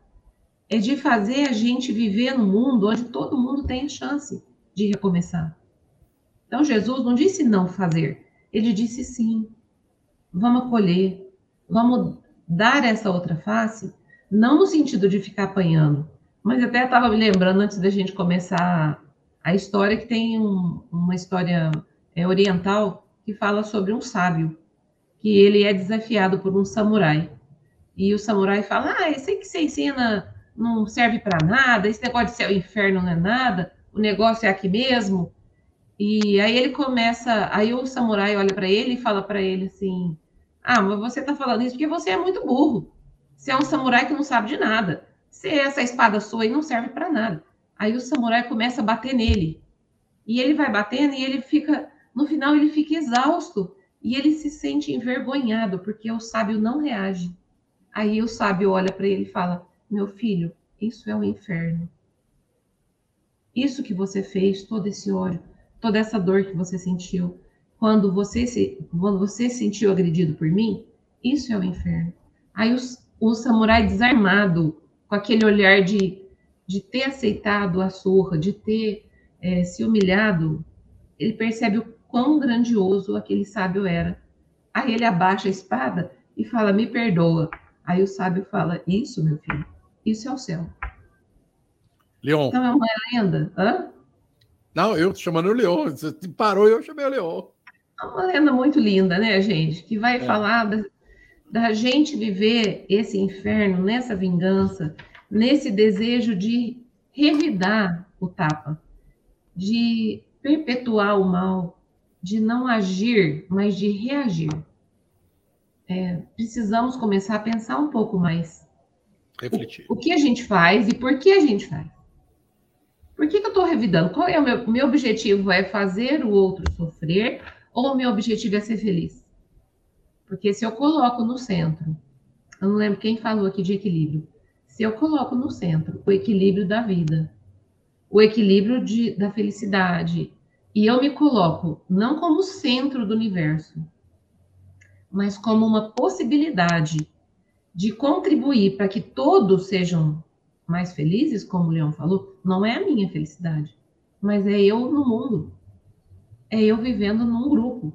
é de fazer a gente viver num mundo onde todo mundo tem chance de recomeçar. Então, Jesus não disse não fazer, ele disse sim. Vamos acolher, vamos dar essa outra face Não no sentido de ficar apanhando, mas até estava me lembrando antes da gente começar a história que tem um, uma história é, oriental que fala sobre um sábio que ele é desafiado por um samurai e o samurai fala: Ah, esse que você ensina não serve para nada, esse negócio de céu e inferno não é nada, o negócio é aqui mesmo. E aí ele começa, aí o samurai olha para ele e fala para ele assim: Ah, mas você está falando isso porque você é muito burro. Você é um samurai que não sabe de nada. Você, essa espada sua aí não serve para nada. Aí o samurai começa a bater nele. E ele vai batendo e ele fica, no final ele fica exausto e ele se sente envergonhado porque o sábio não reage. Aí o sábio olha para ele e fala: Meu filho, isso é o inferno. Isso que você fez, todo esse ódio, toda essa dor que você sentiu, quando você se, quando você se sentiu agredido por mim, isso é o inferno. Aí o, o samurai desarmado, com aquele olhar de, de ter aceitado a surra, de ter é, se humilhado, ele percebe o quão grandioso aquele sábio era. Aí ele abaixa a espada e fala: Me perdoa, Aí o sábio fala: Isso, meu filho, isso é o céu. Leon. Então é uma lenda. Hã? Não, eu chamando o Leon. Você parou e eu chamei o Leon. É uma lenda muito linda, né, gente? Que vai é. falar da, da gente viver esse inferno, nessa vingança, nesse desejo de revidar o tapa, de perpetuar o mal, de não agir, mas de reagir é, precisamos começar a pensar um pouco mais. Refletir. O, o, que a gente faz e por que a gente faz. Por que, que eu estou revidando? Qual é o meu, meu objetivo? É fazer o outro sofrer ou o meu objetivo é ser feliz? Porque se eu coloco no centro, eu não lembro quem falou aqui de equilíbrio. Se eu coloco no centro o equilíbrio da vida, o equilíbrio de, da felicidade, e eu me coloco não como centro do universo, mas como uma possibilidade de contribuir para que todos sejam mais felizes, como o Leão falou, não é a minha felicidade, mas é eu no mundo. É eu vivendo num grupo.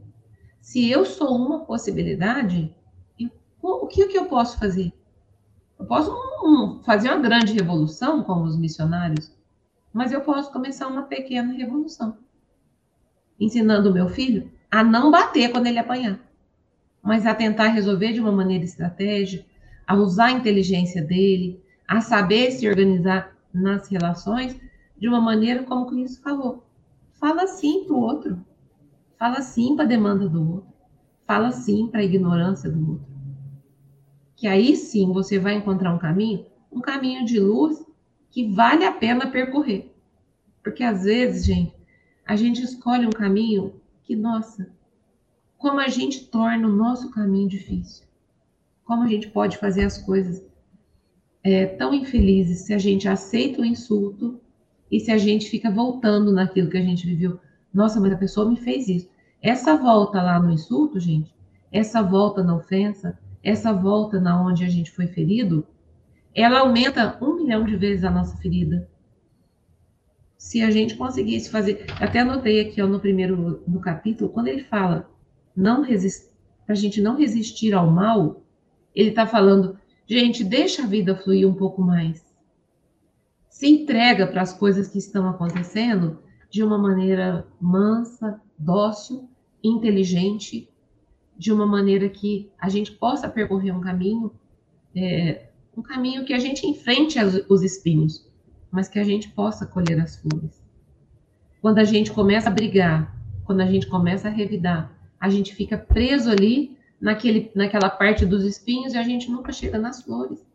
Se eu sou uma possibilidade, eu, o que, que eu posso fazer? Eu posso um, fazer uma grande revolução, como os missionários, mas eu posso começar uma pequena revolução. Ensinando o meu filho a não bater quando ele apanhar mas a tentar resolver de uma maneira estratégica, a usar a inteligência dele, a saber se organizar nas relações de uma maneira como o Cristo falou. Fala sim para o outro. Fala sim para a demanda do outro. Fala sim para a ignorância do outro. Que aí sim você vai encontrar um caminho, um caminho de luz que vale a pena percorrer. Porque às vezes, gente, a gente escolhe um caminho que, nossa, como a gente torna o nosso caminho difícil. Como a gente pode fazer as coisas é, tão infelizes se a gente aceita o insulto e se a gente fica voltando naquilo que a gente viveu. Nossa, mas a pessoa me fez isso. Essa volta lá no insulto, gente, essa volta na ofensa, essa volta na onde a gente foi ferido, ela aumenta um milhão de vezes a nossa ferida. Se a gente conseguisse fazer, até anotei aqui ó, no primeiro no capítulo, quando ele fala não resistir, para a gente não resistir ao mal, ele está falando, gente, deixa a vida fluir um pouco mais. Se entrega para as coisas que estão acontecendo de uma maneira mansa, dócil, inteligente, de uma maneira que a gente possa percorrer um caminho, é, um caminho que a gente enfrente os espinhos, mas que a gente possa colher as flores. Quando a gente começa a brigar, quando a gente começa a revidar, a gente fica preso ali naquele, naquela parte dos espinhos e a gente nunca chega nas flores.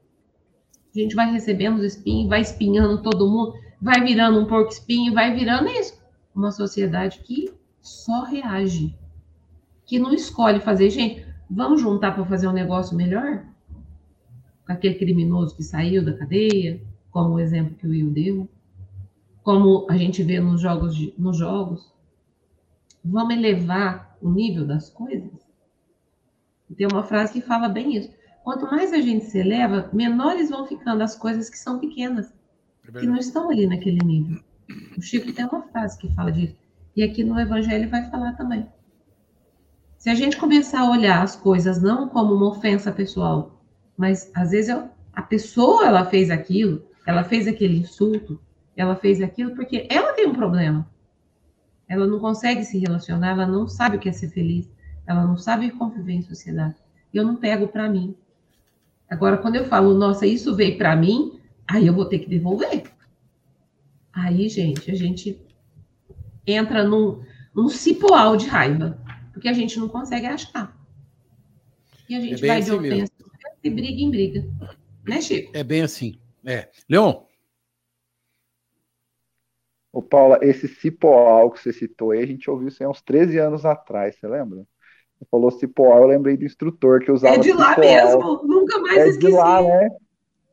A gente vai recebendo os espinhos, vai espinhando todo mundo, vai virando um porco espinho, vai virando isso. Uma sociedade que só reage, que não escolhe fazer, gente, vamos juntar para fazer um negócio melhor? Com aquele criminoso que saiu da cadeia, como o exemplo que o Will deu, como a gente vê nos jogos, de, nos jogos. Vamos elevar o nível das coisas? Tem uma frase que fala bem isso. Quanto mais a gente se eleva, menores vão ficando as coisas que são pequenas, é que não estão ali naquele nível. O Chico tem uma frase que fala disso. E aqui no Evangelho vai falar também. Se a gente começar a olhar as coisas não como uma ofensa pessoal, mas às vezes eu, A pessoa, ela fez aquilo, ela fez aquele insulto, ela fez aquilo porque ela tem um problema. Ela não consegue se relacionar, ela não sabe o que é ser feliz, ela não sabe conviver em sociedade. Eu não pego para mim. Agora, quando eu falo, nossa, isso veio para mim, aí eu vou ter que devolver. Aí, gente, a gente entra num, num cipoal de raiva, porque a gente não consegue achar. E a gente é vai assim de ofensa e briga em briga. Né, Chico? É bem assim. É. Leon? Ô, Paula, esse cipoal que você citou aí, a gente ouviu isso há uns 13 anos atrás, você lembra? Falou cipoal, eu lembrei do instrutor que usava. É de lá mesmo, nunca mais é esqueci. É de lá, né?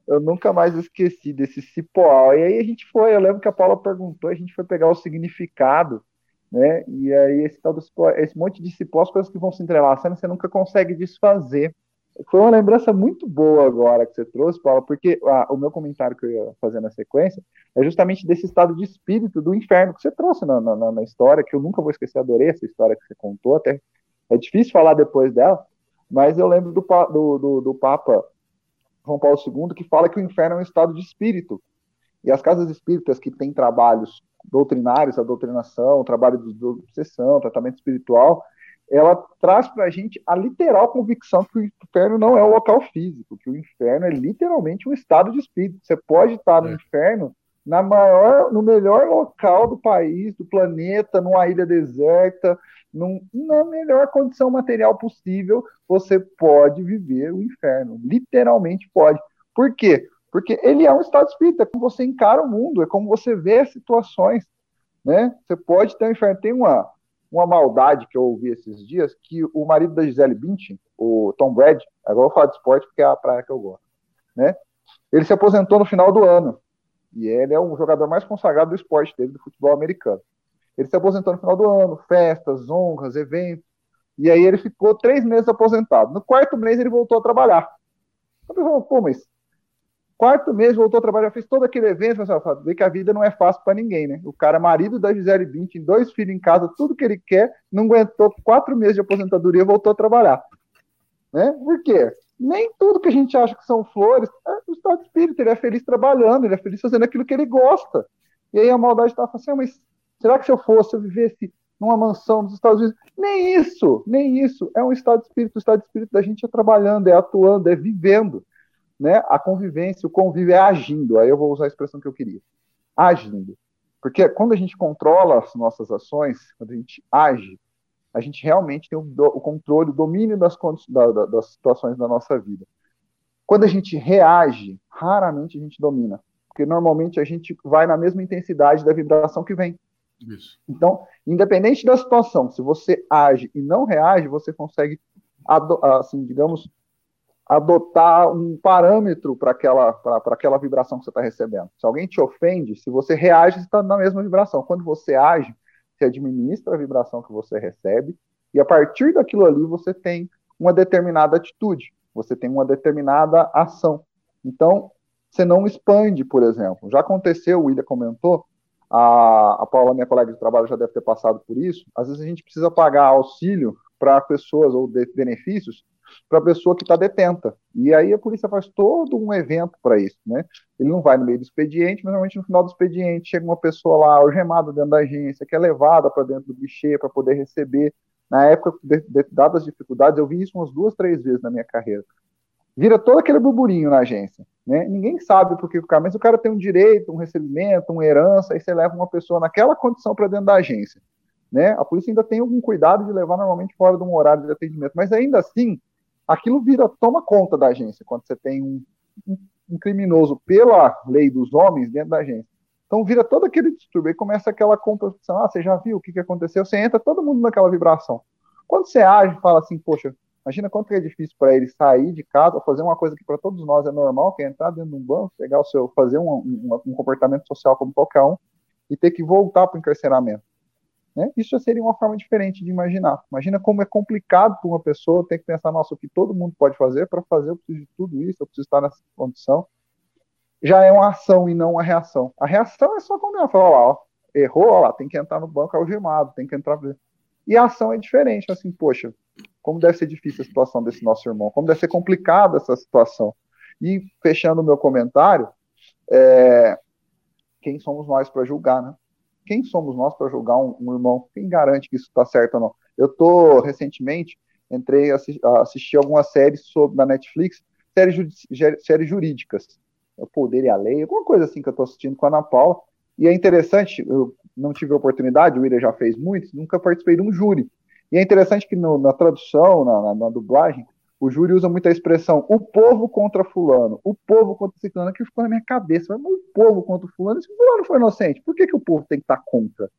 Eu nunca mais esqueci desse cipoal. E aí a gente foi, eu lembro que a Paula perguntou, a gente foi pegar o significado, né? E aí esse tal do cipoal, esse monte de cipó, as coisas que vão se entrelaçando, você nunca consegue desfazer. Foi uma lembrança muito boa agora que você trouxe, Paula, porque ah, o meu comentário que eu ia fazer na sequência é justamente desse estado de espírito do inferno que você trouxe na, na, na história, que eu nunca vou esquecer, adorei essa história que você contou, até é difícil falar depois dela, mas eu lembro do, do, do, do Papa João Paulo II, que fala que o inferno é um estado de espírito. E as casas espíritas que têm trabalhos doutrinários, a doutrinação, trabalho de obsessão, tratamento espiritual, ela traz para a gente a literal convicção que o inferno não é o local físico, que o inferno é literalmente um estado de espírito. Você pode estar no é. inferno na maior, no melhor local do país, do planeta, numa ilha deserta, num, na melhor condição material possível, você pode viver o inferno. Literalmente pode. Por quê? Porque ele é um estado espírita, é como você encara o mundo, é como você vê as situações. Né? Você pode ter um inferno. Tem uma, uma maldade que eu ouvi esses dias, que o marido da Gisele Bündchen, o Tom Brady, agora eu falar de esporte porque é a praia que eu gosto, né? Ele se aposentou no final do ano. E ele é o jogador mais consagrado do esporte dele, do futebol americano. Ele se aposentou no final do ano, festas, honras, eventos. E aí ele ficou três meses aposentado. No quarto mês ele voltou a trabalhar. Eu falei, pô, mas quarto mês voltou a trabalhar, fez todo aquele evento, assim, vê que a vida não é fácil para ninguém, né? O cara, marido da Gisele Bündchen, dois filhos em casa, tudo que ele quer, não aguentou quatro meses de aposentadoria, voltou a trabalhar. Né? Por quê? Nem tudo que a gente acha que são flores é o estado de espírito, ele é feliz trabalhando, ele é feliz fazendo aquilo que ele gosta. E aí a maldade estava assim, ah, mas Será que se eu fosse, eu vivesse numa mansão nos Estados Unidos? Nem isso, nem isso. É um estado de espírito. O estado de espírito da gente é trabalhando, é atuando, é vivendo. Né? A convivência, o convívio é agindo. Aí eu vou usar a expressão que eu queria. Agindo. Porque quando a gente controla as nossas ações, quando a gente age, a gente realmente tem o, o controle, o domínio das, da, da, das situações da nossa vida. Quando a gente reage, raramente a gente domina. Porque normalmente a gente vai na mesma intensidade da vibração que vem. Isso. Então, independente da situação, se você age e não reage, você consegue, assim, digamos, adotar um parâmetro para aquela, aquela vibração que você está recebendo. Se alguém te ofende, se você reage, você está na mesma vibração. Quando você age, você administra a vibração que você recebe, e a partir daquilo ali você tem uma determinada atitude, você tem uma determinada ação. Então, você não expande, por exemplo. Já aconteceu, o William comentou, a, a Paula, minha colega de trabalho, já deve ter passado por isso. Às vezes a gente precisa pagar auxílio para pessoas ou de, benefícios para a pessoa que está detenta. E aí a polícia faz todo um evento para isso, né? Ele não vai no meio do expediente, mas normalmente no final do expediente chega uma pessoa lá algemada dentro da agência, que é levada para dentro do guichê para poder receber. Na época, dadas as dificuldades, eu vi isso umas duas, três vezes na minha carreira vira todo aquele burburinho na agência. Né? Ninguém sabe por que o cara, mas o cara tem um direito, um recebimento, uma herança, aí você leva uma pessoa naquela condição para dentro da agência. Né? A polícia ainda tem algum cuidado de levar normalmente fora de um horário de atendimento, mas ainda assim, aquilo vira, toma conta da agência, quando você tem um, um, um criminoso pela lei dos homens dentro da agência. Então vira todo aquele distúrbio, aí começa aquela composição, ah, você já viu o que, que aconteceu? Você entra todo mundo naquela vibração. Quando você age, fala assim, poxa, Imagina quanto é difícil para ele sair de casa, fazer uma coisa que para todos nós é normal, que é entrar dentro de um banco, pegar o seu, fazer um, um, um comportamento social como qualquer um, e ter que voltar para o encarceramento. Né? Isso já seria uma forma diferente de imaginar. Imagina como é complicado para uma pessoa ter que pensar, nossa, o que todo mundo pode fazer para fazer, eu preciso de tudo isso, eu preciso estar nessa condição. Já é uma ação e não uma reação. A reação é só quando ela fala, ó, errou, ó lá, tem que entrar no banco algemado, tem que entrar. E a ação é diferente, assim, poxa, como deve ser difícil a situação desse nosso irmão, como deve ser complicada essa situação. E fechando o meu comentário, é, quem somos nós para julgar, né? Quem somos nós para julgar um, um, irmão? Quem garante que isso está certo ou não? Eu tô recentemente entrei a assistir algumas séries sobre na Netflix, séries, séries jurídicas, o poder e a lei, alguma coisa assim que eu estou assistindo com a Ana Paula. E é interessante, eu não tive a oportunidade, o William já fez muitos, nunca participei de um júri. E é interessante que no, na tradução, na, na, na, dublagem, o júri usa muito a expressão o povo contra fulano, o povo contra ciclano, que ficou na minha cabeça. Mas o povo contra fulano, se fulano foi inocente, por que, que o povo tem que estar contra?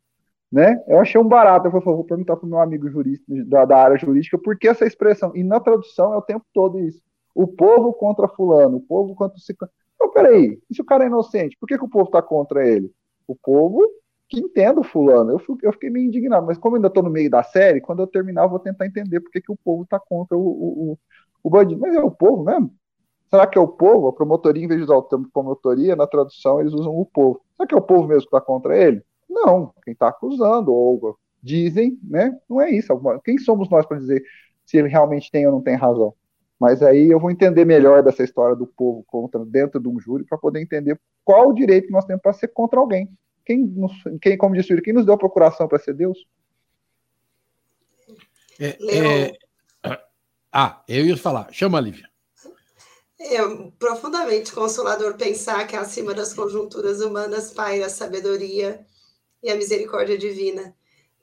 Né? Eu achei um barato, eu falei, vou perguntar para o meu amigo jurista da, da, área jurídica por que essa expressão. E na tradução é o tempo todo isso. O povo contra fulano, o povo contra ciclano. Então, peraí, e se o cara é inocente, por que, que o povo está contra ele? O povo que entenda o fulano. Eu, eu fiquei meio indignado, mas como ainda estou no meio da série, quando eu terminar eu vou tentar entender por que, que o povo está contra o, o, o, o bandido. Mas é o povo mesmo? Será que é o povo? A promotoria, em vez de usar o termo promotoria, na tradução eles usam o povo. Será que é o povo mesmo que está contra ele? Não, quem está acusando, ou dizem, né? Não é isso. Quem somos nós para dizer se ele realmente tem ou não tem razão? Mas aí eu vou entender melhor dessa história do povo contra dentro de um júri para poder entender qual o direito que nós temos para ser contra alguém. Quem, nos, quem como disse o quem nos deu a procuração para ser Deus? É, é... Ah, eu ia falar. Chama, Lívia. É profundamente consolador pensar que acima das conjunturas humanas paira a sabedoria e a misericórdia divina,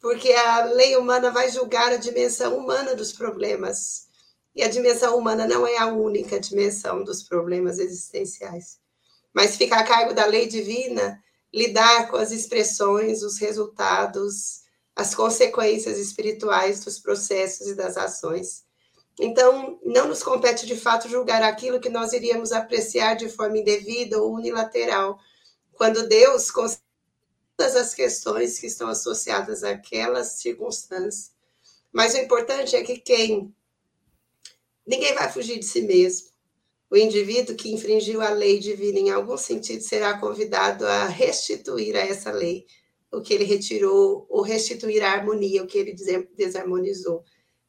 porque a lei humana vai julgar a dimensão humana dos problemas, e a dimensão humana não é a única dimensão dos problemas existenciais. Mas fica a cargo da lei divina lidar com as expressões, os resultados, as consequências espirituais dos processos e das ações. Então, não nos compete de fato julgar aquilo que nós iríamos apreciar de forma indevida ou unilateral, quando Deus todas as questões que estão associadas àquelas circunstâncias. Mas o importante é que quem. Ninguém vai fugir de si mesmo. O indivíduo que infringiu a lei divina, em algum sentido, será convidado a restituir a essa lei o que ele retirou, ou restituir a harmonia, o que ele desarmonizou.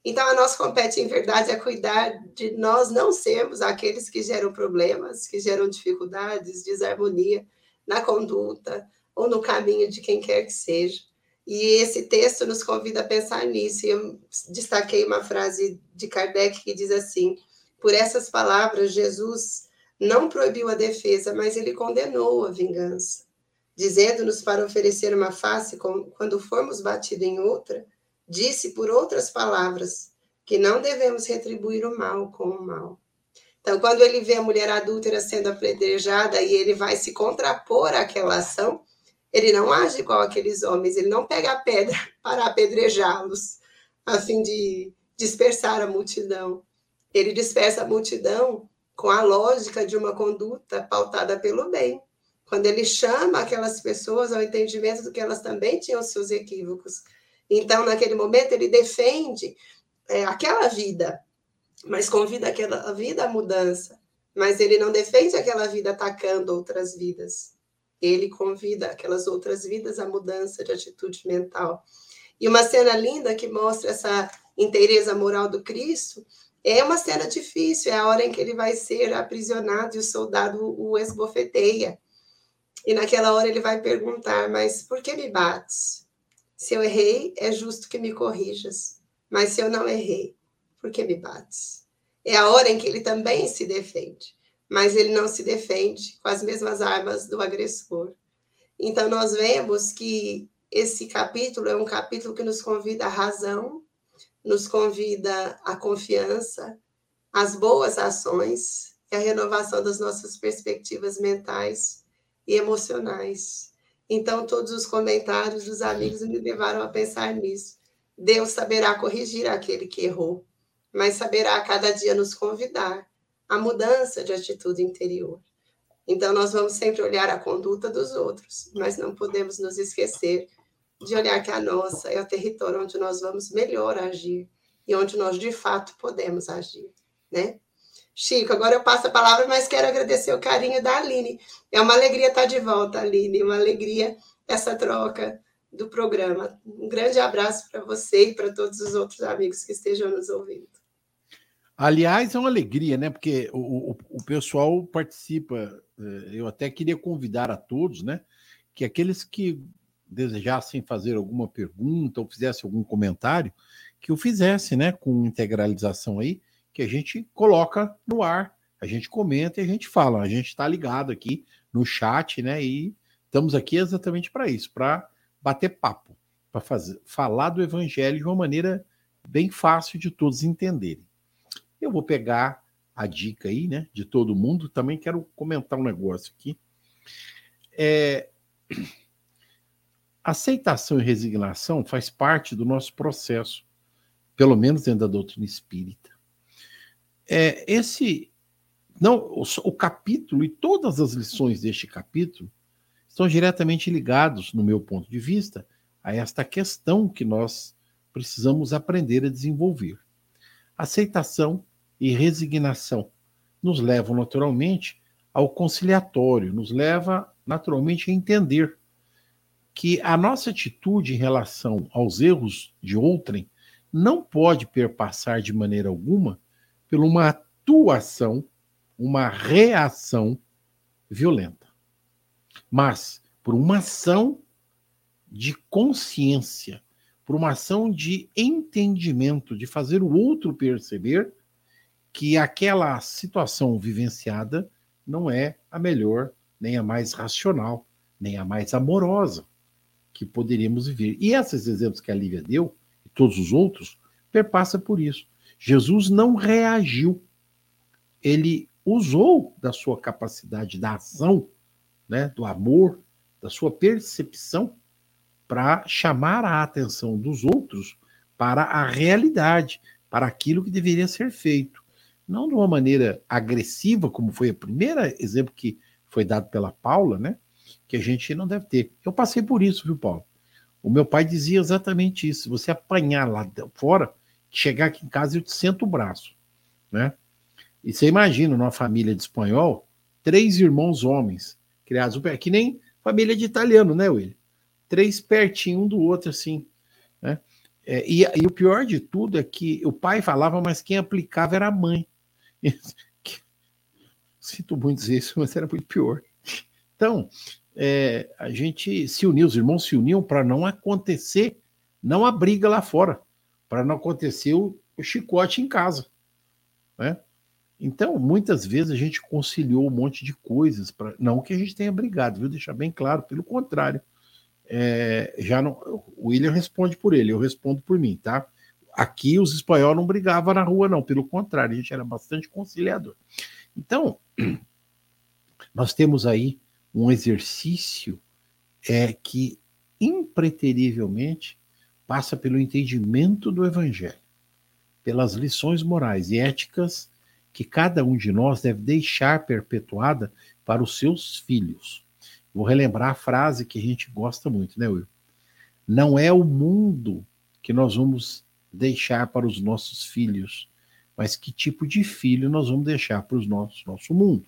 Então, a nossa compete, em verdade, é cuidar de nós não sermos aqueles que geram problemas, que geram dificuldades, desarmonia na conduta, ou no caminho de quem quer que seja. E esse texto nos convida a pensar nisso. Eu destaquei uma frase de Kardec que diz assim: Por essas palavras, Jesus não proibiu a defesa, mas ele condenou a vingança, dizendo-nos para oferecer uma face quando formos batidos em outra. Disse por outras palavras que não devemos retribuir o mal com o mal. Então, quando ele vê a mulher adúltera sendo apedrejada e ele vai se contrapor àquela ação, ele não age igual aqueles homens, ele não pega a pedra para apedrejá-los, a fim de dispersar a multidão. Ele dispersa a multidão com a lógica de uma conduta pautada pelo bem. Quando ele chama aquelas pessoas ao entendimento do que elas também tinham seus equívocos. Então, naquele momento, ele defende é, aquela vida, mas convida aquela vida à mudança. Mas ele não defende aquela vida atacando outras vidas ele convida aquelas outras vidas à mudança de atitude mental. E uma cena linda que mostra essa inteireza moral do Cristo é uma cena difícil, é a hora em que ele vai ser aprisionado e o soldado o esbofeteia. E naquela hora ele vai perguntar: Mas por que me bates? Se eu errei, é justo que me corrijas. Mas se eu não errei, por que me bates? É a hora em que ele também se defende mas ele não se defende com as mesmas armas do agressor. Então, nós vemos que esse capítulo é um capítulo que nos convida à razão, nos convida à confiança, às boas ações e à renovação das nossas perspectivas mentais e emocionais. Então, todos os comentários dos amigos me levaram a pensar nisso. Deus saberá corrigir aquele que errou, mas saberá a cada dia nos convidar a mudança de atitude interior. Então, nós vamos sempre olhar a conduta dos outros, mas não podemos nos esquecer de olhar que a nossa é o território onde nós vamos melhor agir e onde nós de fato podemos agir, né? Chico, agora eu passo a palavra, mas quero agradecer o carinho da Aline. É uma alegria estar de volta, Aline, uma alegria essa troca do programa. Um grande abraço para você e para todos os outros amigos que estejam nos ouvindo. Aliás, é uma alegria, né? Porque o, o, o, pessoal participa. Eh, eu até queria convidar a todos, né? Que aqueles que desejassem fazer alguma pergunta ou fizessem algum comentário, que o fizesse, né? Com integralização aí, que a gente coloca no ar, a gente comenta e a gente fala. A gente está ligado aqui no chat, né? E estamos aqui exatamente para isso, para bater papo, para fazer falar do evangelho de uma maneira bem fácil de todos entenderem. Eu vou pegar a dica aí, né, de todo mundo. Também quero comentar um negócio aqui. É, aceitação e resignação faz parte do nosso processo, pelo menos dentro da doutrina espírita. É, esse não o, o capítulo e todas as lições deste capítulo estão diretamente ligados, no meu ponto de vista, a esta questão que nós precisamos aprender a desenvolver. Aceitação e resignação nos levam naturalmente ao conciliatório, nos leva naturalmente a entender que a nossa atitude em relação aos erros de outrem não pode perpassar de maneira alguma por uma atuação, uma reação violenta, mas por uma ação de consciência, por uma ação de entendimento, de fazer o outro perceber que aquela situação vivenciada não é a melhor, nem a mais racional, nem a mais amorosa que poderíamos viver. E esses exemplos que a Lívia deu, e todos os outros, perpassa por isso. Jesus não reagiu. Ele usou da sua capacidade da ação, né, do amor, da sua percepção, para chamar a atenção dos outros para a realidade, para aquilo que deveria ser feito não de uma maneira agressiva, como foi o primeiro exemplo que foi dado pela Paula, né? Que a gente não deve ter. Eu passei por isso, viu, Paulo? O meu pai dizia exatamente isso. Se você apanhar lá fora, chegar aqui em casa, eu te sento o braço, né? E você imagina, numa família de espanhol, três irmãos homens, criados que nem família de italiano, né, William? Três pertinho um do outro, assim, né? É, e, e, o pior de tudo é que o pai falava, mas quem aplicava era a mãe. Sinto muito dizer isso, mas era muito pior. Então, é, a gente se uniu, os irmãos se uniam para não acontecer, não a briga lá fora, para não acontecer o, o chicote em casa. Né? Então, muitas vezes a gente conciliou um monte de coisas, pra, não que a gente tenha brigado, viu? Deixar bem claro, pelo contrário. É, já não, o William responde por ele, eu respondo por mim, tá? Aqui os espanhóis não brigavam na rua, não, pelo contrário, a gente era bastante conciliador. Então, nós temos aí um exercício é, que impreterivelmente passa pelo entendimento do Evangelho, pelas lições morais e éticas que cada um de nós deve deixar perpetuada para os seus filhos. Vou relembrar a frase que a gente gosta muito, né, Will? Não é o mundo que nós vamos deixar para os nossos filhos, mas que tipo de filho nós vamos deixar para os nossos nosso mundo.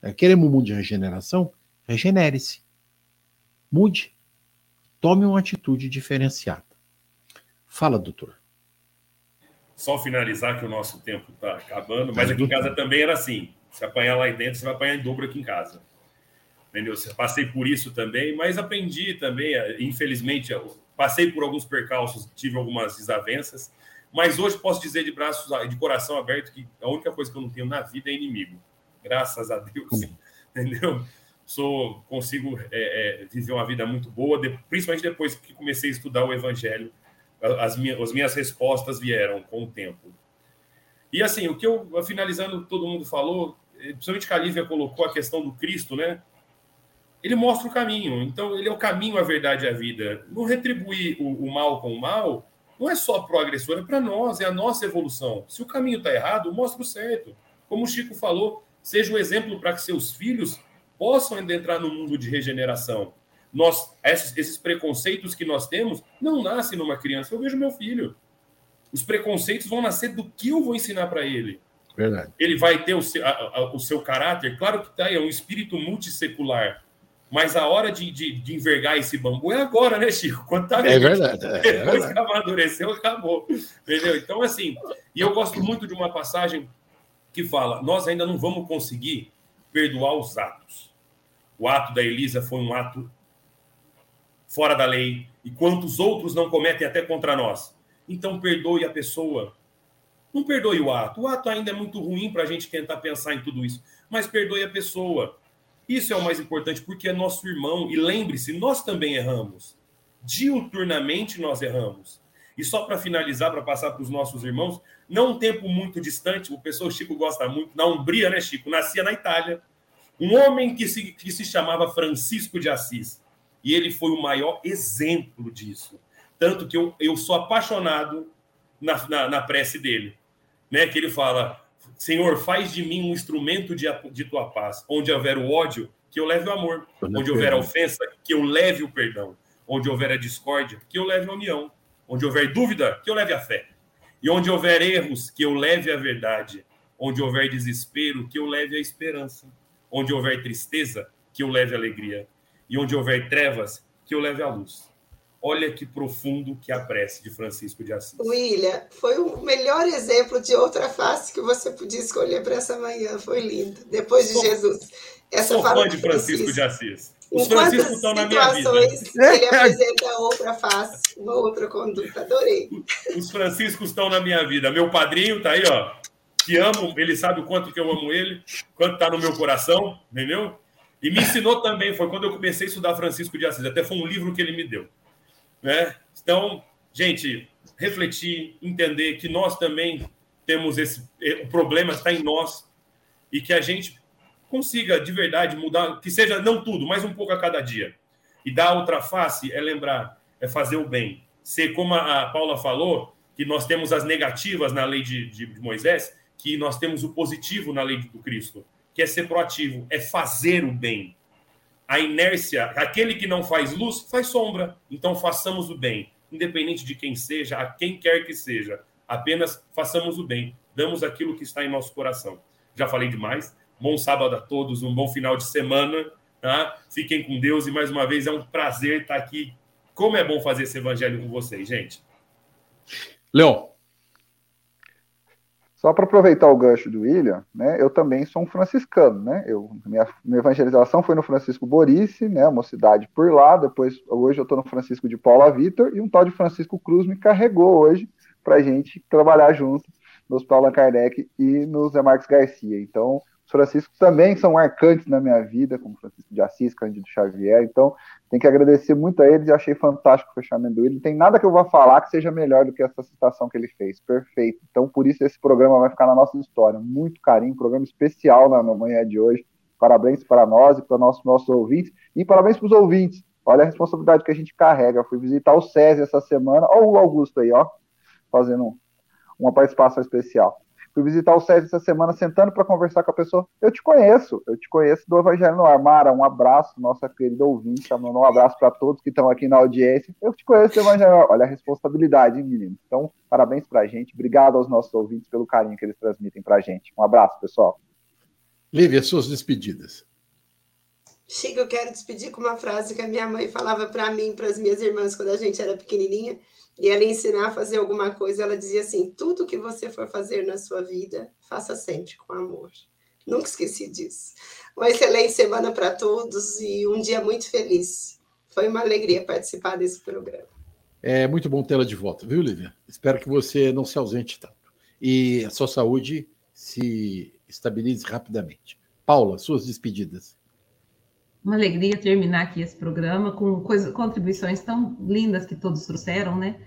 É, queremos um mundo de regeneração? Regenere-se. Mude. Tome uma atitude diferenciada. Fala, doutor. Só finalizar que o nosso tempo está acabando, mas aqui em casa também era assim. Se apanhar lá dentro, você vai apanhar em dobro aqui em casa. Entendeu? Passei por isso também, mas aprendi também, infelizmente, Passei por alguns percalços, tive algumas desavenças, mas hoje posso dizer de braços, de coração aberto, que a única coisa que eu não tenho na vida é inimigo. Graças a Deus, entendeu? Sou, consigo é, é, viver uma vida muito boa, de, principalmente depois que comecei a estudar o Evangelho. As minhas, as minhas respostas vieram com o tempo. E assim, o que eu, finalizando, todo mundo falou, principalmente que a Lívia colocou a questão do Cristo, né? ele mostra o caminho. Então, ele é o caminho, a verdade e a vida. Não retribuir o, o mal com o mal não é só para o agressor, é para nós, é a nossa evolução. Se o caminho está errado, mostra o certo. Como o Chico falou, seja um exemplo para que seus filhos possam entrar no mundo de regeneração. Nós, esses, esses preconceitos que nós temos não nascem numa criança. Eu vejo meu filho. Os preconceitos vão nascer do que eu vou ensinar para ele. Verdade. Ele vai ter o seu, a, a, o seu caráter, claro que tá, é um espírito multissecular Mas a hora de, de, de, envergar esse bambu é agora, né, Chico? Quando tá é verdade. É, é Depois verdade. que amadureceu, acabou. Entendeu? Então, assim, e eu gosto muito de uma passagem que fala: nós ainda não vamos conseguir perdoar os atos. O ato da Elisa foi um ato fora da lei, e quantos outros não cometem até contra nós. Então, perdoe a pessoa. Não perdoe o ato. O ato ainda é muito ruim para a gente tentar pensar em tudo isso, mas perdoe a pessoa isso é o mais importante, porque é nosso irmão. E lembre-se, nós também erramos. Diuturnamente nós erramos. E só para finalizar, para passar para os nossos irmãos, não um tempo muito distante, o pessoal Chico gosta muito, na Umbria, né, Chico? Nascia na Itália. Um homem que se, que se chamava Francisco de Assis. E ele foi o maior exemplo disso. Tanto que eu, eu sou apaixonado na, na, na prece dele. Né? Que ele fala: Senhor, faz de mim um instrumento de, de tua paz. Onde houver o ódio, que eu leve o amor. Onde houver a ofensa, que eu leve o perdão. Onde houver a discórdia, que eu leve a união. Onde houver dúvida, que eu leve a fé. E onde houver erros, que eu leve a verdade. Onde houver desespero, que eu leve a esperança. Onde houver tristeza, que eu leve a alegria. E onde houver trevas, que eu leve a luz. Olha que profundo que a prece de Francisco de Assis. William, foi o melhor exemplo de outra face que você podia escolher para essa manhã. Foi lindo. Depois de sou, Jesus. Essa sou fã de Francisco de Assis. Os Franciscos estão na minha vida. Ele apresenta outra face, uma outra conduta. Adorei. Os Franciscos estão na minha vida. Meu padrinho está aí, ó. Que amo, ele sabe o quanto que eu amo ele, quanto está no meu coração, entendeu? E me ensinou também, foi quando eu comecei a estudar Francisco de Assis. Até foi um livro que ele me deu. Né? Então, gente, refletir, entender que nós também temos esse. Eh, o problema está em nós e que a gente consiga de verdade mudar, que seja não tudo, mas um pouco a cada dia. E dar outra face é lembrar, é fazer o bem. Ser como a Paula falou, que nós temos as negativas na lei de, de Moisés, que nós temos o positivo na lei do Cristo, que é ser proativo, é fazer o bem a inércia, aquele que não faz luz, faz sombra. Então façamos o bem, independente de quem seja, a quem quer que seja. Apenas façamos o bem, damos aquilo que está em nosso coração. Já falei demais. Bom sábado a todos, um bom final de semana. Tá? Fiquem com Deus e mais uma vez é um prazer estar aqui. Como é bom fazer esse evangelho com vocês, gente. Leon, só para aproveitar o gancho do William, né, eu também sou um franciscano, né? Eu, minha, minha evangelização foi no Francisco Borice, né, uma cidade por lá. Depois, hoje eu estou no Francisco de Paula Vitor e um tal de Francisco Cruz me carregou hoje para a gente trabalhar junto no Hospital Allan Kardec e no Zé Marcos Garcia. Então, os franciscos também são marcantes na minha vida, como Francisco de Assis, Cândido Xavier. Então, tem que agradecer muito a eles e achei fantástico o fechamento do Não tem nada que eu vá falar que seja melhor do que essa citação que ele fez. Perfeito. Então, por isso, esse programa vai ficar na nossa história. Muito carinho, programa especial na, na manhã de hoje. Parabéns para nós e para nossos, nossos ouvintes. E parabéns para os ouvintes. Olha a responsabilidade que a gente carrega. Eu fui visitar o SESI essa semana. Olha o Augusto aí, ó, fazendo uma participação especial. Fui visitar o Sérgio essa semana, sentando para conversar com a pessoa. Eu te conheço, eu te conheço do Evangelho no Ar. Mara, um abraço, nossa querida ouvinte. Um abraço para todos que estão aqui na audiência. Eu te conheço do Evangelho no Ar. Olha a responsabilidade, hein, menino? Então, parabéns para a gente. Obrigado aos nossos ouvintes pelo carinho que eles transmitem para a gente. Um abraço, pessoal. Lívia, suas despedidas. Chico, eu quero despedir com uma frase que a minha mãe falava para mim, para as minhas irmãs, quando a gente era pequenininha e ela ensinar a fazer alguma coisa, ela dizia assim: tudo que você for fazer na sua vida, faça sempre com amor. Nunca esqueci disso. Uma excelente semana para todos e um dia muito feliz. Foi uma alegria participar desse programa. É muito bom tê-la de volta, viu, Lívia? Espero que você não se ausente tanto. E a sua saúde se estabilize rapidamente. Paula, suas despedidas. Uma alegria terminar aqui esse programa com coisa, contribuições tão lindas que todos trouxeram, né?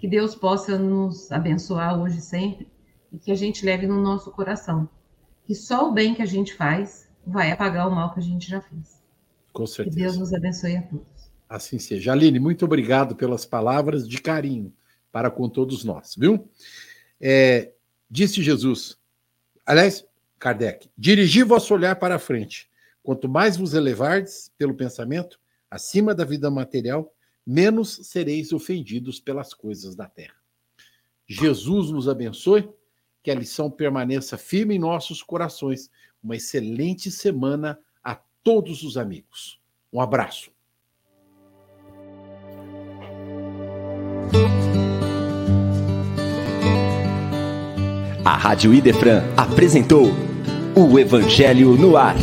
Que Deus possa nos abençoar hoje e sempre e que a gente leve no nosso coração que só o bem que a gente faz vai apagar o mal que a gente já fez. Com certeza. Que Deus nos abençoe a todos. Assim seja. Aline, muito obrigado pelas palavras de carinho para com todos nós, viu? É, disse Jesus, aliás, Kardec, dirigi vosso olhar para a frente Quanto mais vos elevardes pelo pensamento acima da vida material, menos sereis ofendidos pelas coisas da terra. Jesus nos abençoe, que a lição permaneça firme em nossos corações. Uma excelente semana a todos os amigos. Um abraço. A Rádio Idefran apresentou o Evangelho no Ar.